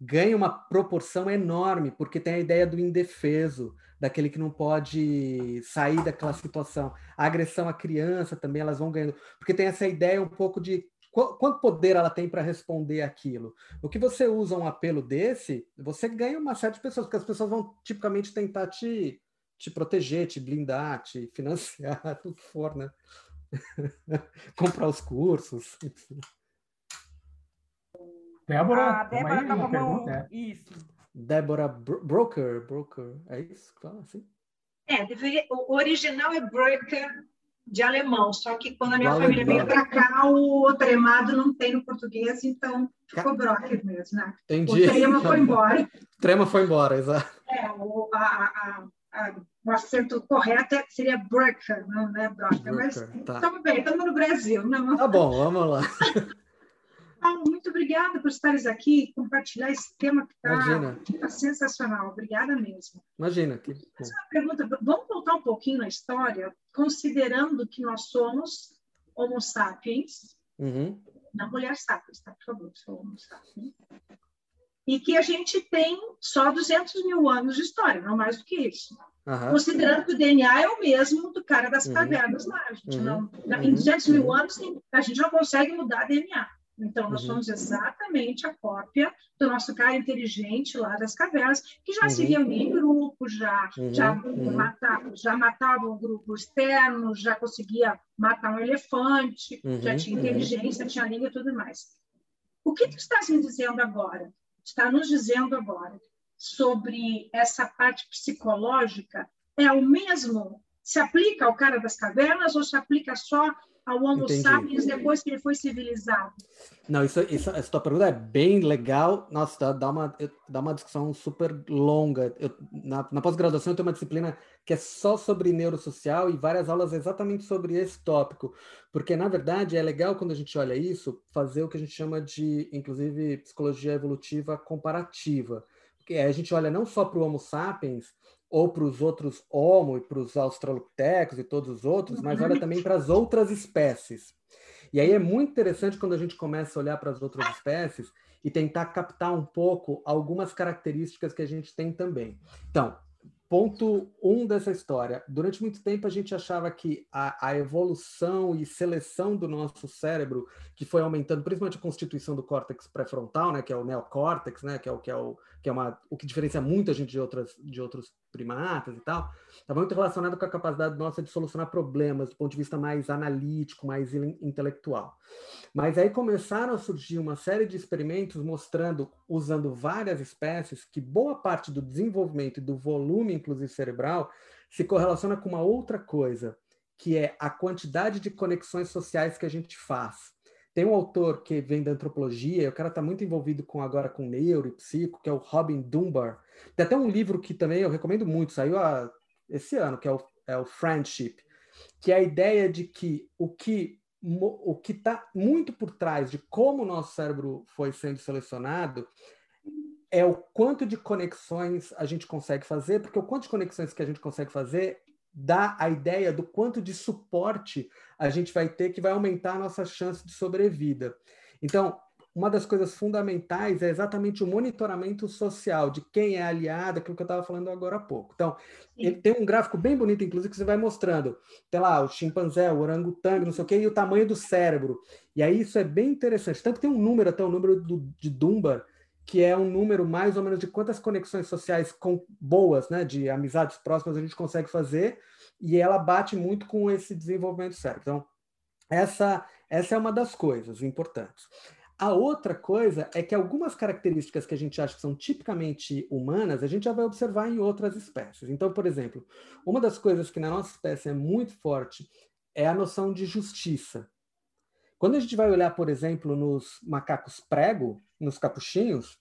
ganha uma proporção enorme, porque tem a ideia do indefeso, daquele que não pode sair daquela situação. A agressão à criança também, elas vão ganhando, porque tem essa ideia um pouco de quanto poder ela tem para responder aquilo. O que você usa um apelo desse, você ganha uma série de pessoas, porque as pessoas vão tipicamente tentar te, te proteger, te blindar, te financiar, tudo que for, né? comprar os cursos. Débora, a Débora tá como pergunta, é. isso. Débora Broker, Broker, é isso que fala assim? É, deveria, o original é Broker de alemão, só que quando a minha família veio para cá, o tremado não tem no português, então ficou Broker mesmo, né? Entendi. O trema foi embora. O trema foi embora, exato. É, o, a, a, a o acento correto é, seria Brucker, não é Brocker, mas tá. estamos bem, estamos no Brasil. Não. Tá bom, vamos lá. Paulo, muito obrigada por estares aqui compartilhar esse tema que está tá sensacional. Obrigada mesmo. Imagina. Que... uma pergunta, vamos voltar um pouquinho na história, considerando que nós somos Homo sapiens, uhum. não mulher sapiens, tá? Por favor, sou Homo sapiens. E que a gente tem só 200 mil anos de história, não mais do que isso. Uhum. Considerando que o DNA é o mesmo do cara das uhum. cavernas lá. A gente uhum. não, em 200 mil anos, a gente não consegue mudar DNA. Então, nós uhum. somos exatamente a cópia do nosso cara inteligente lá das cavernas, que já uhum. se reunia em grupo, já, uhum. já, uhum. matava, já matava um grupo externo, já conseguia matar um elefante, já tinha uhum. inteligência, tinha língua e tudo mais. O que tu estás me dizendo agora? Está nos dizendo agora sobre essa parte psicológica é o mesmo? Se aplica ao cara das cavernas ou se aplica só ao Homo Entendi. sapiens depois que ele foi civilizado? Não, isso, isso, essa tua pergunta é bem legal. Nossa, dá, dá, uma, dá uma discussão super longa. Eu, na, na pós-graduação, eu tenho uma disciplina que é só sobre neurosocial e várias aulas exatamente sobre esse tópico. Porque, na verdade, é legal quando a gente olha isso, fazer o que a gente chama de, inclusive, psicologia evolutiva comparativa a gente olha não só para o Homo sapiens, ou para os outros Homo e para os Australopithecus e todos os outros, mas olha também para as outras espécies. E aí é muito interessante quando a gente começa a olhar para as outras espécies e tentar captar um pouco algumas características que a gente tem também. Então, Ponto um dessa história. Durante muito tempo a gente achava que a, a, evolução e seleção do nosso cérebro, que foi aumentando, principalmente a constituição do córtex pré-frontal, né, que é o neocórtex, né, que é o que é o que é uma o que diferencia muita gente de outras de outros primatas e tal, estava muito relacionado com a capacidade nossa de solucionar problemas do ponto de vista mais analítico, mais intelectual. Mas aí começaram a surgir uma série de experimentos mostrando, usando várias espécies, que boa parte do desenvolvimento e do volume, inclusive cerebral, se correlaciona com uma outra coisa, que é a quantidade de conexões sociais que a gente faz. Tem um autor que vem da antropologia, o cara está muito envolvido com agora com neuro e psico, que é o Robin Dunbar. Tem até um livro que também eu recomendo muito, saiu a, esse ano, que é o, é o Friendship, que é a ideia de que o que o que está muito por trás de como o nosso cérebro foi sendo selecionado é o quanto de conexões a gente consegue fazer, porque o quanto de conexões que a gente consegue fazer dá a ideia do quanto de suporte a gente vai ter que vai aumentar a nossa chance de sobrevida. Então, uma das coisas fundamentais é exatamente o monitoramento social de quem é aliado, aquilo que eu estava falando agora há pouco. Então, ele tem um gráfico bem bonito, inclusive, que você vai mostrando. Tem lá o chimpanzé, o orangotango, não sei o quê, e o tamanho do cérebro. E aí isso é bem interessante. Tanto que tem um número, até o um número do, de Dunbar, que é um número mais ou menos de quantas conexões sociais com, boas, né, de amizades próximas a gente consegue fazer, e ela bate muito com esse desenvolvimento cérebro. Então, essa, essa é uma das coisas importantes. A outra coisa é que algumas características que a gente acha que são tipicamente humanas, a gente já vai observar em outras espécies. Então, por exemplo, uma das coisas que na nossa espécie é muito forte é a noção de justiça. Quando a gente vai olhar, por exemplo, nos macacos prego, nos capuchinhos,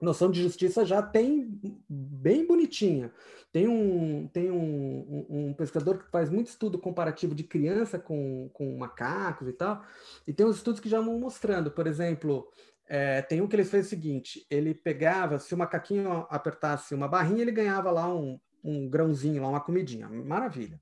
noção de justiça já tem bem bonitinha. Tem um, tem um, um, um, pesquisador que faz muito estudo comparativo de criança com, com macacos e tal, e tem uns estudos que já vão mostrando, por exemplo, é, tem um que ele fez o seguinte, ele pegava, se o macaquinho apertasse uma barrinha, ele ganhava lá um, um grãozinho, lá uma comidinha, maravilha.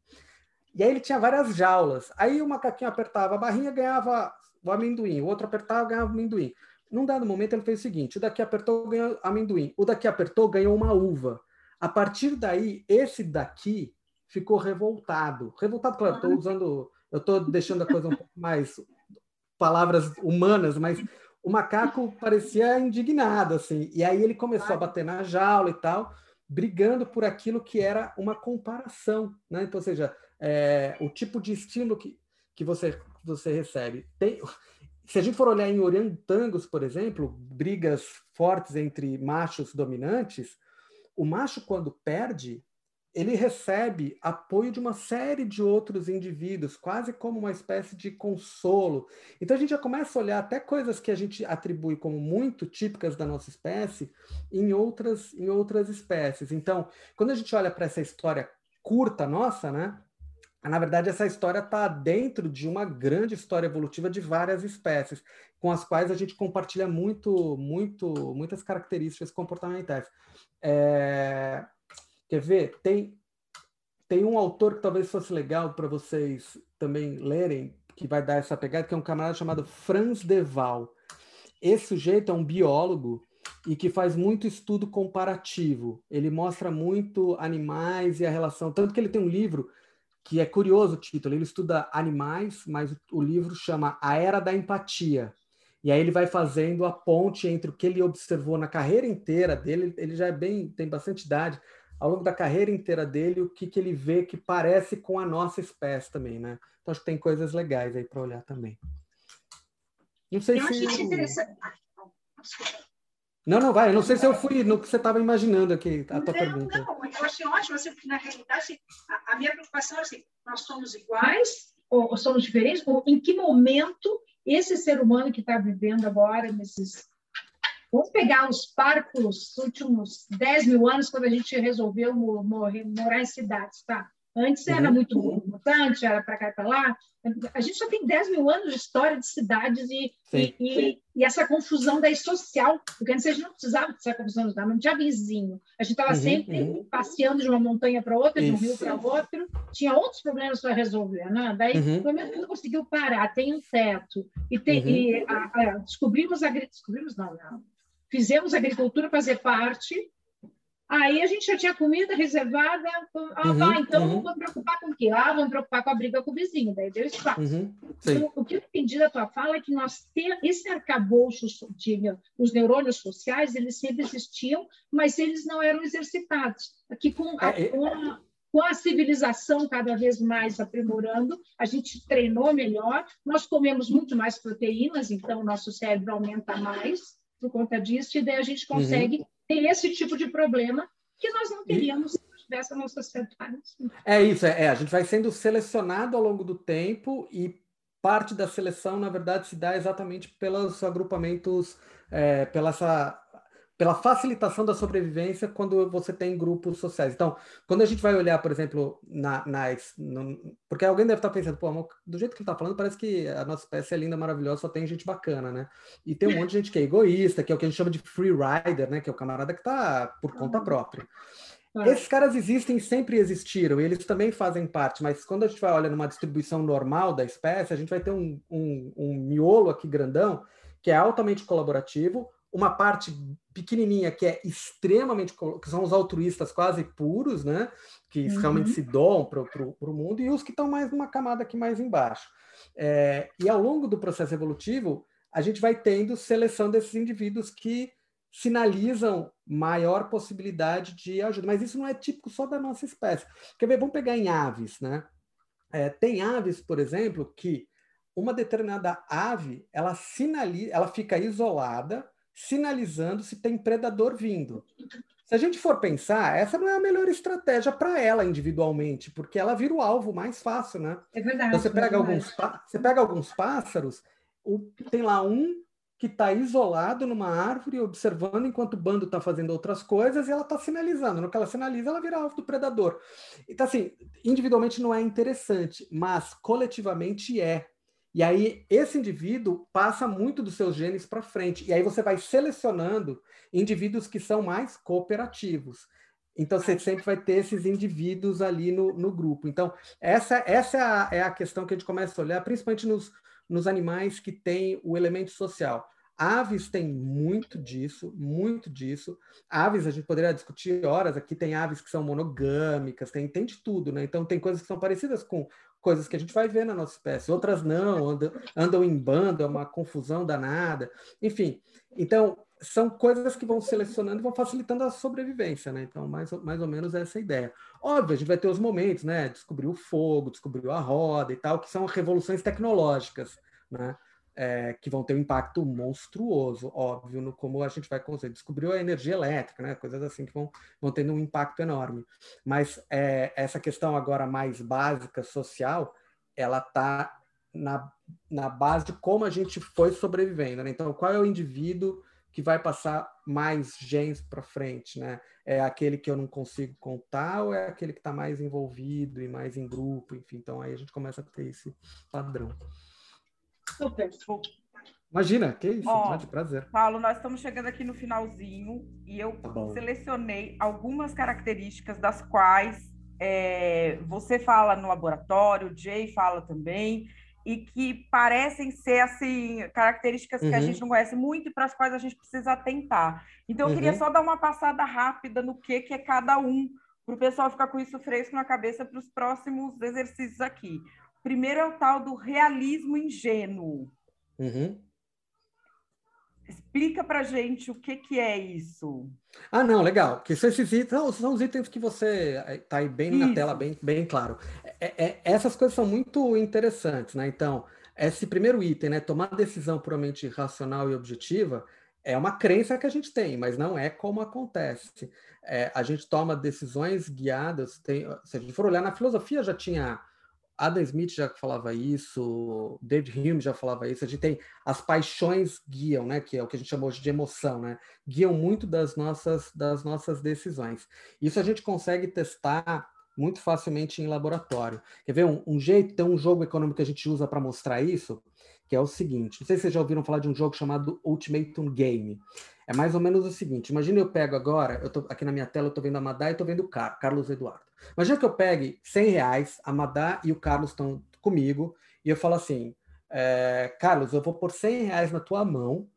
E aí ele tinha várias jaulas, aí o macaquinho apertava a barrinha, ganhava o amendoim, o outro apertava, ganhava o amendoim. Num dado momento, ele fez o seguinte: o daqui apertou, ganhou amendoim. O daqui apertou, ganhou uma uva. A partir daí, esse daqui ficou revoltado. Revoltado, claro, estou usando, eu estou deixando a coisa um pouco mais palavras humanas, mas o macaco parecia indignado, assim. E aí ele começou a bater na jaula e tal, brigando por aquilo que era uma comparação, né? Então, ou seja, é, o tipo de estilo que, que você, você recebe. Tem, se a gente for olhar em orangotangos, por exemplo, brigas fortes entre machos dominantes, o macho, quando perde, ele recebe apoio de uma série de outros indivíduos, quase como uma espécie de consolo. Então a gente já começa a olhar até coisas que a gente atribui como muito típicas da nossa espécie em outras, em outras espécies. Então, quando a gente olha para essa história curta nossa, né? Na verdade, essa história está dentro de uma grande história evolutiva de várias espécies, com as quais a gente compartilha muito, muito, muitas características comportamentais. É... Quer ver? Tem, tem um autor que talvez fosse legal para vocês também lerem, que vai dar essa pegada, que é um camarada chamado Franz de Waal. Esse sujeito é um biólogo e que faz muito estudo comparativo. Ele mostra muito animais e a relação, tanto que ele tem um livro que é curioso o título. Ele estuda animais, mas o livro chama A Era da Empatia. E aí ele vai fazendo a ponte entre o que ele observou na carreira inteira dele, ele já é bem, tem bastante idade, ao longo da carreira inteira dele, o que, que ele vê que parece com a nossa espécie também, né? Então acho que tem coisas legais aí para olhar também. Não sei Eu se. Acho interessante. Não, não vai. Eu não sei se eu fui no que você estava imaginando aqui, a tua não, pergunta. Não, eu achei ótimo, assim, porque na realidade a, a, minha preocupação é assim, nós somos iguais ou, ou somos diferentes? Ou em que momento esse ser humano que está vivendo agora nesses... Vamos pegar os parcos últimos 10 mil anos, quando a gente resolveu morrer, morar em cidades, tá? Antes era uhum. muito mutante, era para cá e para lá. A gente já tem 10 mil anos de história de cidades e, e, e, e, essa confusão daí social, porque antes a gente não precisava dessa confusão, não tinha vizinho. A gente estava uhum, sempre uhum. passeando de uma montanha para outra, de um rio para outro, tinha outros problemas para resolver. Né? Daí, uhum. pelo menos, conseguiu parar, tem um teto. E, tem, uhum. e a, a, descobrimos, a, descobrimos não, não, fizemos a agricultura fazer parte Aí a gente já tinha comida reservada. Ah, uhum, tá, então uhum. vamos preocupar com o quê? Ah, vamos preocupar com a briga com o vizinho. Daí deu espaço. Uhum, então, o que eu entendi da tua fala é que nós temos esse arcabouço de os neurônios sociais, eles sempre existiam, mas eles não eram exercitados. Aqui com a, é, é. com a, com a civilização cada vez mais aprimorando, a gente treinou melhor, nós comemos muito mais proteínas, então o nosso cérebro aumenta mais por conta disso, e daí a gente uhum. consegue tem esse tipo de problema que nós não teríamos se não tivesse a nossa. É isso, é, é, a gente vai sendo selecionado ao longo do tempo e parte da seleção, na verdade, se dá exatamente pelos agrupamentos, é, pela essa pela facilitação da sobrevivência quando você tem grupos sociais. Então, quando a gente vai olhar, por exemplo, na, nas, no, porque alguém deve estar pensando, pô, do jeito que ele está falando, parece que a nossa espécie é linda, maravilhosa, só tem gente bacana, né? E tem um monte de gente que é egoísta, que é o que a gente chama de free rider, né? Que é o camarada que está por conta própria. É. Esses caras existem, sempre existiram, e eles também fazem parte, mas quando a gente vai olhar numa distribuição normal da espécie, a gente vai ter um, um, um miolo aqui grandão, que é altamente colaborativo, uma parte pequenininha que é extremamente que são os altruístas quase puros, né? Que uhum. realmente se doam para o mundo e os que estão mais numa camada aqui mais embaixo. É, e ao longo do processo evolutivo a gente vai tendo seleção desses indivíduos que sinalizam maior possibilidade de ajuda, mas isso não é típico só da nossa espécie. Quer ver? Vamos pegar em aves, né? É, tem aves, por exemplo, que uma determinada ave ela sinaliza, ela fica isolada sinalizando se tem predador vindo. Se a gente for pensar, essa não é a melhor estratégia para ela individualmente, porque ela vira o alvo mais fácil, né? É verdade. Então, você pega, é alguns, você pega alguns pássaros, tem lá um que está isolado numa árvore, observando enquanto o bando está fazendo outras coisas, e ela está sinalizando. No que ela sinaliza, ela vira alvo do predador. Então, assim, individualmente não é interessante, mas coletivamente é. E aí esse indivíduo passa muito dos seus genes para frente. E aí você vai selecionando indivíduos que são mais cooperativos. Então você sempre vai ter esses indivíduos ali no, no grupo. Então, essa, essa é, a, é a questão que a gente começa a olhar, principalmente nos, nos animais que têm o elemento social. Aves tem muito disso, muito disso. Aves, a gente poderia discutir horas aqui, tem aves que são monogâmicas, tem, tem de tudo, né? Então tem coisas que são parecidas com coisas que a gente vai ver na nossa espécie, outras não, andam, andam em bando, é uma confusão danada. Enfim, então são coisas que vão selecionando e vão facilitando a sobrevivência, né? Então, mais, mais ou menos essa é a ideia. Óbvio, a gente vai ter os momentos, né? Descobriu o fogo, descobriu a roda e tal, que são revoluções tecnológicas, né? É, que vão ter um impacto monstruoso, óbvio, no como a gente vai conseguir. Descobriu a energia elétrica, né? coisas assim que vão, vão tendo um impacto enorme. Mas é, essa questão agora mais básica, social, ela está na, na base de como a gente foi sobrevivendo. Né? Então, qual é o indivíduo que vai passar mais genes para frente, né? É aquele que eu não consigo contar ou é aquele que está mais envolvido e mais em grupo, enfim. Então aí a gente começa a ter esse padrão. Super. Imagina, que isso, Ó, de prazer. Paulo, nós estamos chegando aqui no finalzinho e eu tá selecionei algumas características das quais é, você fala no laboratório, o Jay fala também, e que parecem ser assim características uhum. que a uhum. gente não conhece muito e para as quais a gente precisa atentar. Então, eu uhum. queria só dar uma passada rápida no que, que é cada um, para o pessoal ficar com isso fresco na cabeça para os próximos exercícios aqui. Primeiro é o tal do realismo ingênuo. Uhum. Explica para gente o que, que é isso. Ah, não, legal. Que esses itens são, são os itens que você está aí bem isso. na tela, bem, bem claro. É, é, essas coisas são muito interessantes, né? Então, esse primeiro item, né, tomar decisão puramente racional e objetiva, é uma crença que a gente tem, mas não é como acontece. É, a gente toma decisões guiadas. Tem, se a gente for olhar na filosofia, já tinha Adam Smith já falava isso, David Hume já falava isso. A gente tem as paixões guiam, né? Que é o que a gente chama hoje de emoção, né? Guiam muito das nossas das nossas decisões. Isso a gente consegue testar muito facilmente em laboratório. Quer ver um, um jeito? Tem um jogo econômico que a gente usa para mostrar isso, que é o seguinte. Não sei se vocês já ouviram falar de um jogo chamado Ultimatum Game. É mais ou menos o seguinte: imagina eu pego agora, eu tô aqui na minha tela, eu estou vendo a Madá e estou vendo o Car Carlos Eduardo. Imagina que eu pegue 100 reais, a Madá e o Carlos estão comigo, e eu falo assim: é, Carlos, eu vou pôr 100 reais na tua mão.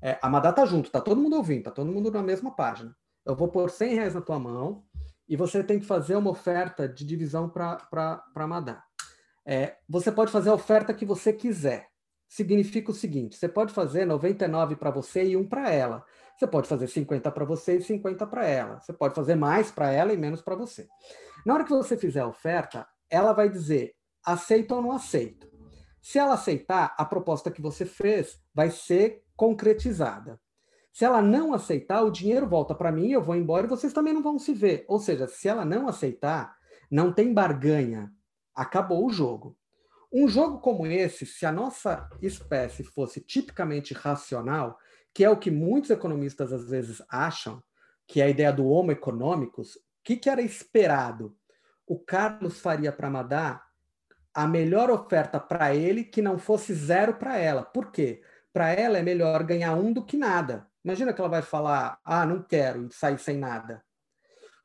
É, a Madá tá junto, tá todo mundo ouvindo, tá todo mundo na mesma página. Eu vou pôr 100 reais na tua mão e você tem que fazer uma oferta de divisão para a Madá. É, você pode fazer a oferta que você quiser significa o seguinte: você pode fazer 99 para você e um para ela. Você pode fazer 50 para você e 50 para ela. Você pode fazer mais para ela e menos para você. Na hora que você fizer a oferta, ela vai dizer aceito ou não aceito. Se ela aceitar, a proposta que você fez vai ser concretizada. Se ela não aceitar, o dinheiro volta para mim, eu vou embora e vocês também não vão se ver. Ou seja, se ela não aceitar, não tem barganha. Acabou o jogo. Um jogo como esse, se a nossa espécie fosse tipicamente racional, que é o que muitos economistas às vezes acham, que é a ideia do homo econômicos, o que, que era esperado? O Carlos Faria Pramadá a melhor oferta para ele que não fosse zero para ela. Por quê? Para ela é melhor ganhar um do que nada. Imagina que ela vai falar, ah, não quero, e sair sem nada.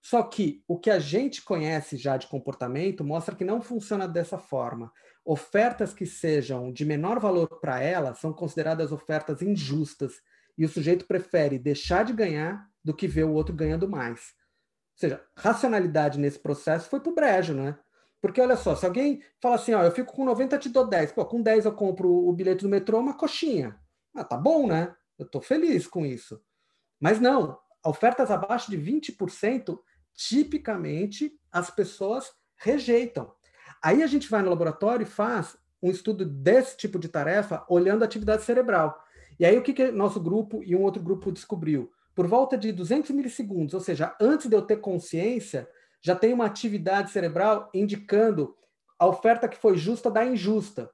Só que o que a gente conhece já de comportamento mostra que não funciona dessa forma. Ofertas que sejam de menor valor para ela são consideradas ofertas injustas e o sujeito prefere deixar de ganhar do que ver o outro ganhando mais. Ou seja, racionalidade nesse processo foi para o brejo, né? Porque olha só, se alguém fala assim, ó, eu fico com 90, te dou 10. Pô, com 10 eu compro o bilhete do metrô, uma coxinha. Ah, tá bom, né? Eu tô feliz com isso. Mas não, ofertas abaixo de 20%, tipicamente as pessoas rejeitam. Aí a gente vai no laboratório e faz um estudo desse tipo de tarefa olhando a atividade cerebral. E aí o que, que nosso grupo e um outro grupo descobriu? Por volta de 200 milissegundos, ou seja, antes de eu ter consciência, já tem uma atividade cerebral indicando a oferta que foi justa da injusta.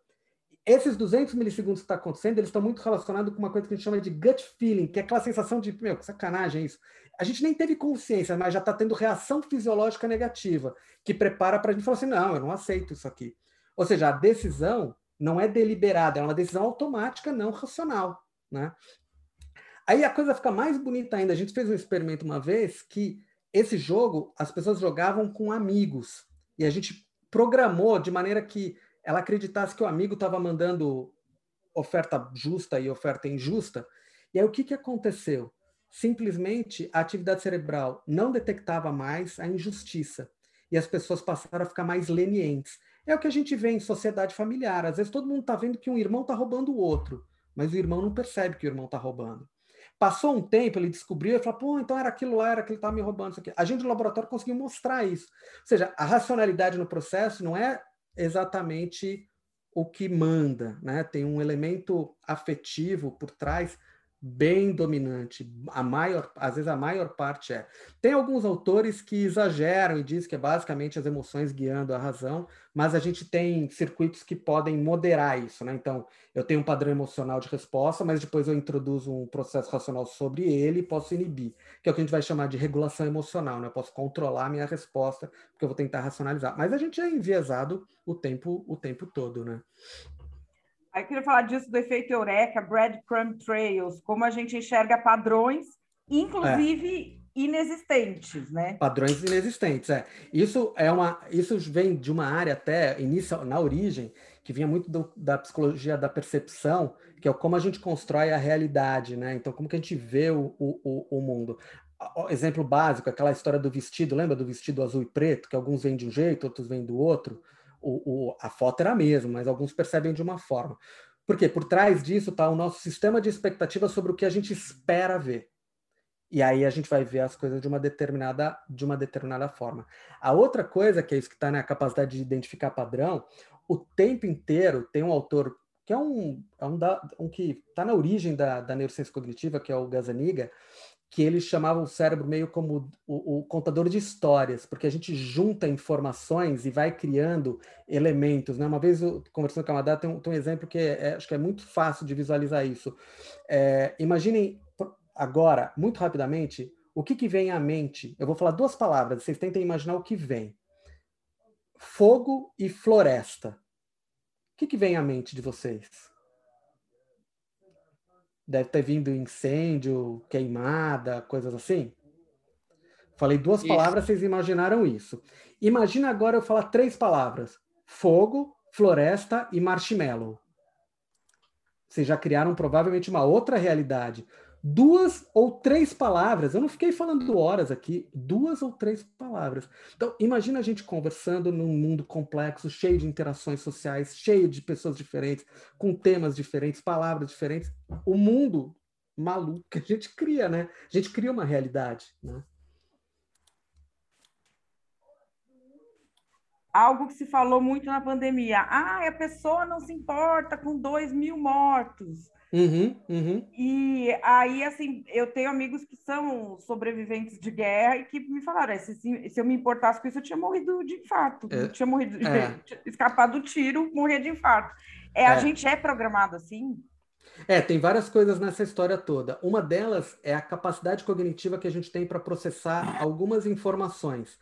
Esses 200 milissegundos que está acontecendo, eles estão muito relacionados com uma coisa que a gente chama de gut feeling, que é aquela sensação de, meu, que sacanagem isso. A gente nem teve consciência, mas já está tendo reação fisiológica negativa, que prepara para a gente falar assim, não, eu não aceito isso aqui. Ou seja, a decisão não é deliberada, é uma decisão automática, não racional. Né? Aí a coisa fica mais bonita ainda. A gente fez um experimento uma vez que esse jogo as pessoas jogavam com amigos e a gente programou de maneira que ela acreditasse que o amigo estava mandando oferta justa e oferta injusta. E aí o que, que aconteceu? Simplesmente a atividade cerebral não detectava mais a injustiça e as pessoas passaram a ficar mais lenientes. É o que a gente vê em sociedade familiar. Às vezes todo mundo está vendo que um irmão está roubando o outro, mas o irmão não percebe que o irmão está roubando. Passou um tempo, ele descobriu e falou: pô, então era aquilo lá, era aquilo que estava me roubando. Isso aqui. A gente do laboratório conseguiu mostrar isso. Ou seja, a racionalidade no processo não é exatamente o que manda, né? Tem um elemento afetivo por trás bem dominante. A maior, às vezes a maior parte é. Tem alguns autores que exageram e dizem que é basicamente as emoções guiando a razão, mas a gente tem circuitos que podem moderar isso, né? Então, eu tenho um padrão emocional de resposta, mas depois eu introduzo um processo racional sobre ele e posso inibir, que é o que a gente vai chamar de regulação emocional, né? Eu posso controlar a minha resposta, porque eu vou tentar racionalizar. Mas a gente é enviesado o tempo o tempo todo, né? Aí eu queria falar disso do efeito Eureka, Breadcrumb Trails, como a gente enxerga padrões, inclusive é. inexistentes, né? Padrões inexistentes, é. Isso é uma, isso vem de uma área até inicial, na origem, que vinha muito do, da psicologia da percepção, que é como a gente constrói a realidade, né? Então, como que a gente vê o, o, o mundo. Exemplo básico, aquela história do vestido, lembra do vestido azul e preto, que alguns vêm de um jeito, outros vêm do outro? O, o, a foto era a mesma, mas alguns percebem de uma forma. Porque por trás disso está o nosso sistema de expectativa sobre o que a gente espera ver. E aí a gente vai ver as coisas de uma determinada, de uma determinada forma. A outra coisa, que é isso que está na capacidade de identificar padrão, o tempo inteiro tem um autor que é um, é um, da, um que está na origem da, da neurociência cognitiva, que é o Gazaniga, que eles chamavam o cérebro meio como o, o, contador de histórias, porque a gente junta informações e vai criando elementos. Né? Uma vez, eu, conversando com a Madá, tem, um, tem um exemplo que é, é, acho que é muito fácil de visualizar isso. É, imaginem agora, muito rapidamente, o que, que vem à mente. Eu vou falar duas palavras, vocês tentem imaginar o que vem. Fogo e floresta. O que, que vem à mente de vocês? Deve ter vindo incêndio, queimada, coisas assim. Falei duas isso. palavras, vocês imaginaram isso. Imagina agora eu falar três palavras: fogo, floresta e marshmallow. Vocês já criaram provavelmente uma outra realidade duas ou três palavras. Eu não fiquei falando horas aqui, duas ou três palavras. Então, imagina a gente conversando num mundo complexo, cheio de interações sociais, cheio de pessoas diferentes, com temas diferentes, palavras diferentes. O mundo maluco que a gente cria, né? A gente cria uma realidade, né? Algo que se falou muito na pandemia. Ah, a pessoa não se importa com dois mil mortos. Uhum, uhum. E aí, assim, eu tenho amigos que são sobreviventes de guerra e que me falaram: se, se eu me importasse com isso, eu tinha morrido de infarto. É, eu tinha morrido, é. escapado do tiro, morrer de infarto. É, é, A gente é programado assim? É, tem várias coisas nessa história toda. Uma delas é a capacidade cognitiva que a gente tem para processar algumas informações,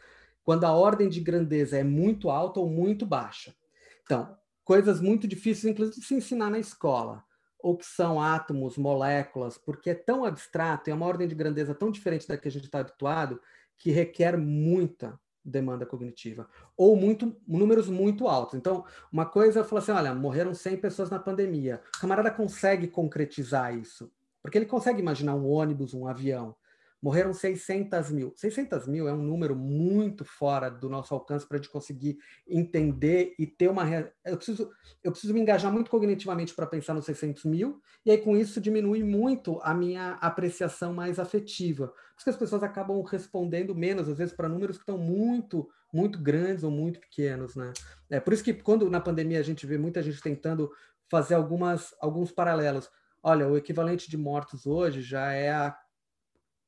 quando a ordem de grandeza é muito alta ou muito baixa. Então, coisas muito difíceis, inclusive, de se ensinar na escola, ou que são átomos, moléculas, porque é tão abstrato e é uma ordem de grandeza tão diferente da que a gente está habituado, que requer muita demanda cognitiva, ou muito, números muito altos. Então, uma coisa, eu falo assim, olha, morreram 100 pessoas na pandemia. O camarada consegue concretizar isso, porque ele consegue imaginar um ônibus, um avião. Morreram 600 mil. 600 mil é um número muito fora do nosso alcance para a gente conseguir entender e ter uma. Eu preciso, eu preciso me engajar muito cognitivamente para pensar nos 600 mil, e aí com isso diminui muito a minha apreciação mais afetiva. Porque as pessoas acabam respondendo menos, às vezes, para números que estão muito, muito grandes ou muito pequenos. Né? É por isso que quando na pandemia a gente vê muita gente tentando fazer algumas, alguns paralelos. Olha, o equivalente de mortos hoje já é a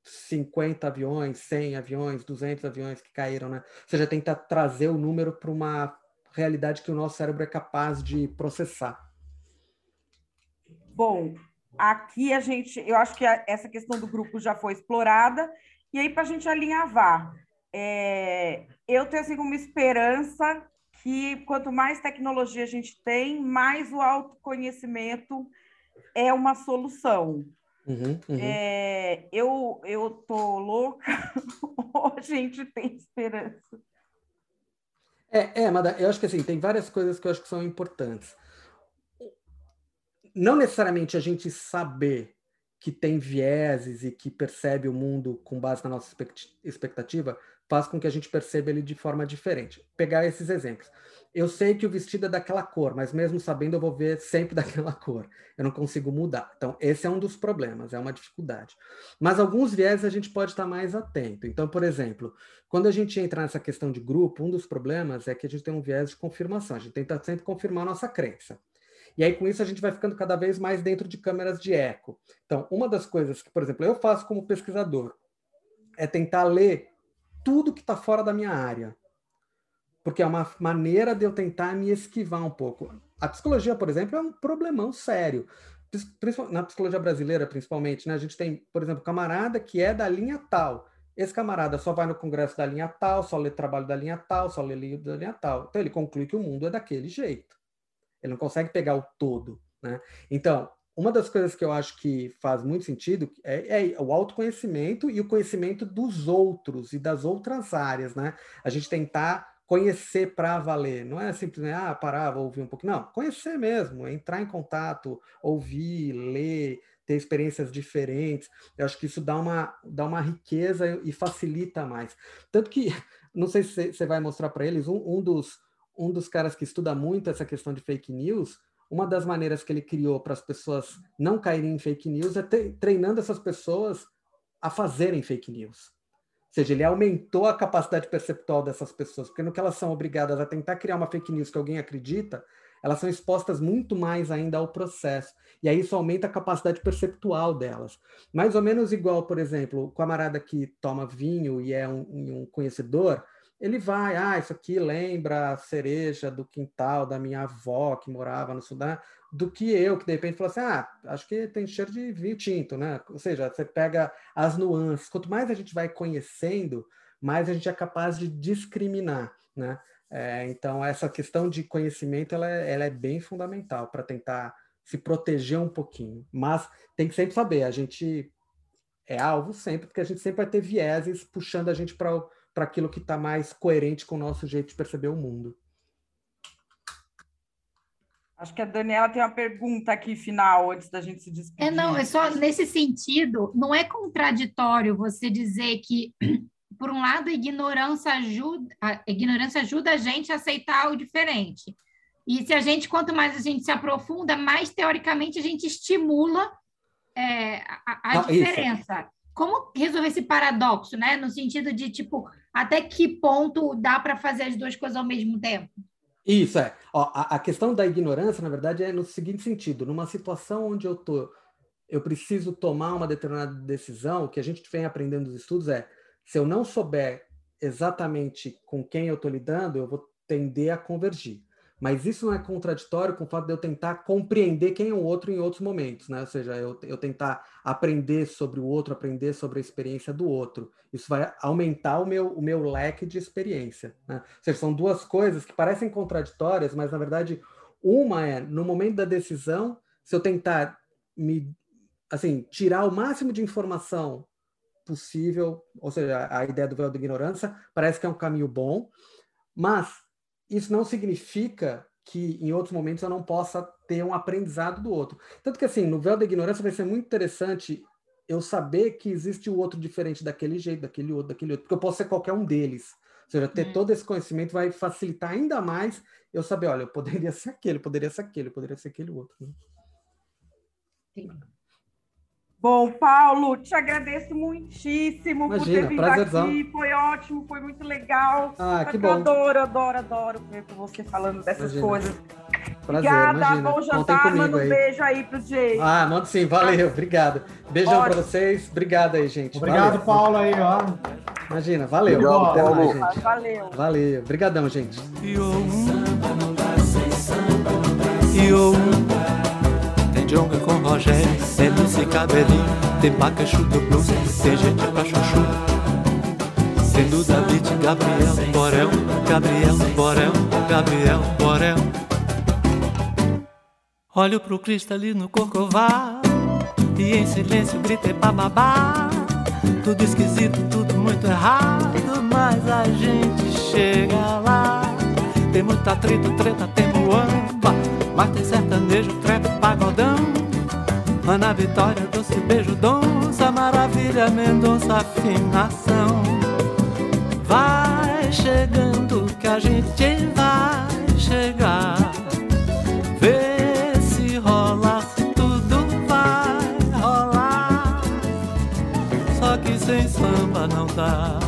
50 aviões, 100 aviões, 200 aviões que caíram, né? Você já tenta trazer o número para uma realidade que o nosso cérebro é capaz de processar. Bom, aqui a gente, eu acho que a, essa questão do grupo já foi explorada, e aí para a gente alinhavar, é, eu tenho assim uma esperança que quanto mais tecnologia a gente tem, mais o autoconhecimento é uma solução. Uhum, uhum. É, eu, eu tô louca ou a gente tem esperança? É, é, Mada, eu acho que assim, tem várias coisas que eu acho que são importantes. Não necessariamente a gente saber que tem vieses e que percebe o mundo com base na nossa expectativa faz com que a gente perceba ele de forma diferente. Pegar esses exemplos eu sei que o vestido é daquela cor, mas mesmo sabendo eu vou ver sempre daquela cor. Eu não consigo mudar. Então, esse é um dos problemas, é uma dificuldade. Mas alguns viés a gente pode estar mais atento. Então, por exemplo, quando a gente entra nessa questão de grupo, um dos problemas é que a gente tem um viés de confirmação. A gente tenta sempre confirmar a nossa crença. E aí, com isso, a gente vai ficando cada vez mais dentro de câmeras de eco. Então, uma das coisas que, por exemplo, eu faço como pesquisador é tentar ler tudo que está fora da minha área porque é uma maneira de eu tentar me esquivar um pouco. A psicologia, por exemplo, é um problemão sério. Na psicologia brasileira, principalmente, né? a gente tem, por exemplo, camarada que é da linha tal. Esse camarada só vai no congresso da linha tal, só lê trabalho da linha tal, só lê livro da linha tal. Então ele conclui que o mundo é daquele jeito. Ele não consegue pegar o todo. Né? Então, uma das coisas que eu acho que faz muito sentido é, é, o autoconhecimento e o conhecimento dos outros e das outras áreas, né? A gente tentar conhecer para valer. Não é simplesmente, ah, parar, vou ouvir um pouco. Não, conhecer mesmo, entrar em contato, ouvir, ler, ter experiências diferentes. Eu acho que isso dá uma, dá uma riqueza e facilita mais. Tanto que, não sei se você vai mostrar para eles, um, um, dos, um dos caras que estuda muito essa questão de fake news, uma das maneiras que ele criou para as pessoas não caírem em fake news é treinando essas pessoas a fazerem fake news. Seja, ele aumentou a capacidade perceptual dessas pessoas, porque no que elas são obrigadas a tentar criar uma fake news que alguém acredita, elas são expostas muito mais ainda ao processo. E aí isso aumenta a capacidade perceptual delas. Mais ou menos igual, por exemplo, o camarada que toma vinho e é um, um conhecedor, ele vai, ah, isso aqui lembra a cereja do quintal da minha avó que morava no Sudão do que eu, que de repente falo assim, ah, acho que tem cheiro de vinho tinto, né? Ou seja, você pega as nuances. Quanto mais a gente vai conhecendo, mais a gente é capaz de discriminar, né? É, então, essa questão de conhecimento, ela é, ela é bem fundamental para tentar se proteger um pouquinho. Mas tem que sempre saber, a gente é alvo sempre, porque a gente sempre vai ter vieses puxando a gente para aquilo que está mais coerente com o nosso jeito de perceber o mundo. Acho que a Daniela tem uma pergunta aqui final antes da gente se despedir. É, não, é só nesse sentido, não é contraditório você dizer que, por um lado, a ignorância ajuda, a ignorância ajuda a gente a aceitar o diferente. E se a gente, quanto mais a gente se aprofunda, mais teoricamente a gente estimula é, a, a não, diferença. Isso. Como resolver esse paradoxo, né? No sentido de, tipo, até que ponto dá para fazer as duas coisas ao mesmo tempo? Isso é. Ó, a, a, questão da ignorância, na verdade, é no seguinte sentido: numa situação onde eu tô, eu preciso tomar uma determinada decisão, o que a gente vem aprendendo nos estudos é, se eu não souber exatamente com quem eu estou lidando, eu vou tender a convergir. Mas isso não é contraditório com o fato de eu tentar compreender quem é o outro em outros momentos, né? Ou seja, eu, eu tentar aprender sobre o outro, aprender sobre a experiência do outro. Isso vai aumentar o meu, o meu leque de experiência. Né? Ou seja, são duas coisas que parecem contraditórias, mas na verdade, uma é, no momento da decisão, se eu tentar me assim, tirar o máximo de informação possível, ou seja, a ideia do véu da ignorância parece que é um caminho bom, mas isso não significa que em outros momentos eu não possa ter um aprendizado do outro. Tanto que, assim, no véu da ignorância vai ser muito interessante eu saber que existe o outro diferente daquele jeito, daquele outro, daquele outro, porque eu posso ser qualquer um deles. Ou seja, ter hum. todo esse conhecimento vai facilitar ainda mais eu saber, olha, eu poderia ser aquele, poderia ser aquele, poderia ser aquele outro. Né? Sim. Bom, Paulo, te agradeço muitíssimo Imagina, por ter vindo prazerzão. aqui. Foi ótimo, foi muito legal. Ah, que bom. Eu adoro, adoro, adoro ver você falando dessas imagina. coisas. Prazer, obrigada, imagina. bom jantar. Manda um aí. beijo aí pro Jay. Ah, manda sim, valeu, obrigado. Beijão para vocês. Obrigado aí, gente. Obrigado, valeu. Paulo, aí, ó. Imagina, valeu. Obrigado, Paulo. Mais, gente. Valeu. Valeu. Obrigadão, gente. Tem jonga com Rogério, Elise Cabelinho, tem Pacachu do Blues, tem gente pra chuchu. Tem do David, Gabriel, Borel, Gabriel, Borel, Gabriel, Borel. Olho pro cristalino corcovado e em silêncio gritei bababá. Tudo esquisito, tudo muito errado, mas a gente chega lá. Tem muito atrito, treta, tem muamba, mas tem sertanejo, trap, pagodão. Ana Vitória, doce beijo, donça, maravilha, Mendonça, afinação. Vai chegando que a gente vai chegar. Vê se rola, se tudo vai rolar. Só que sem samba não dá.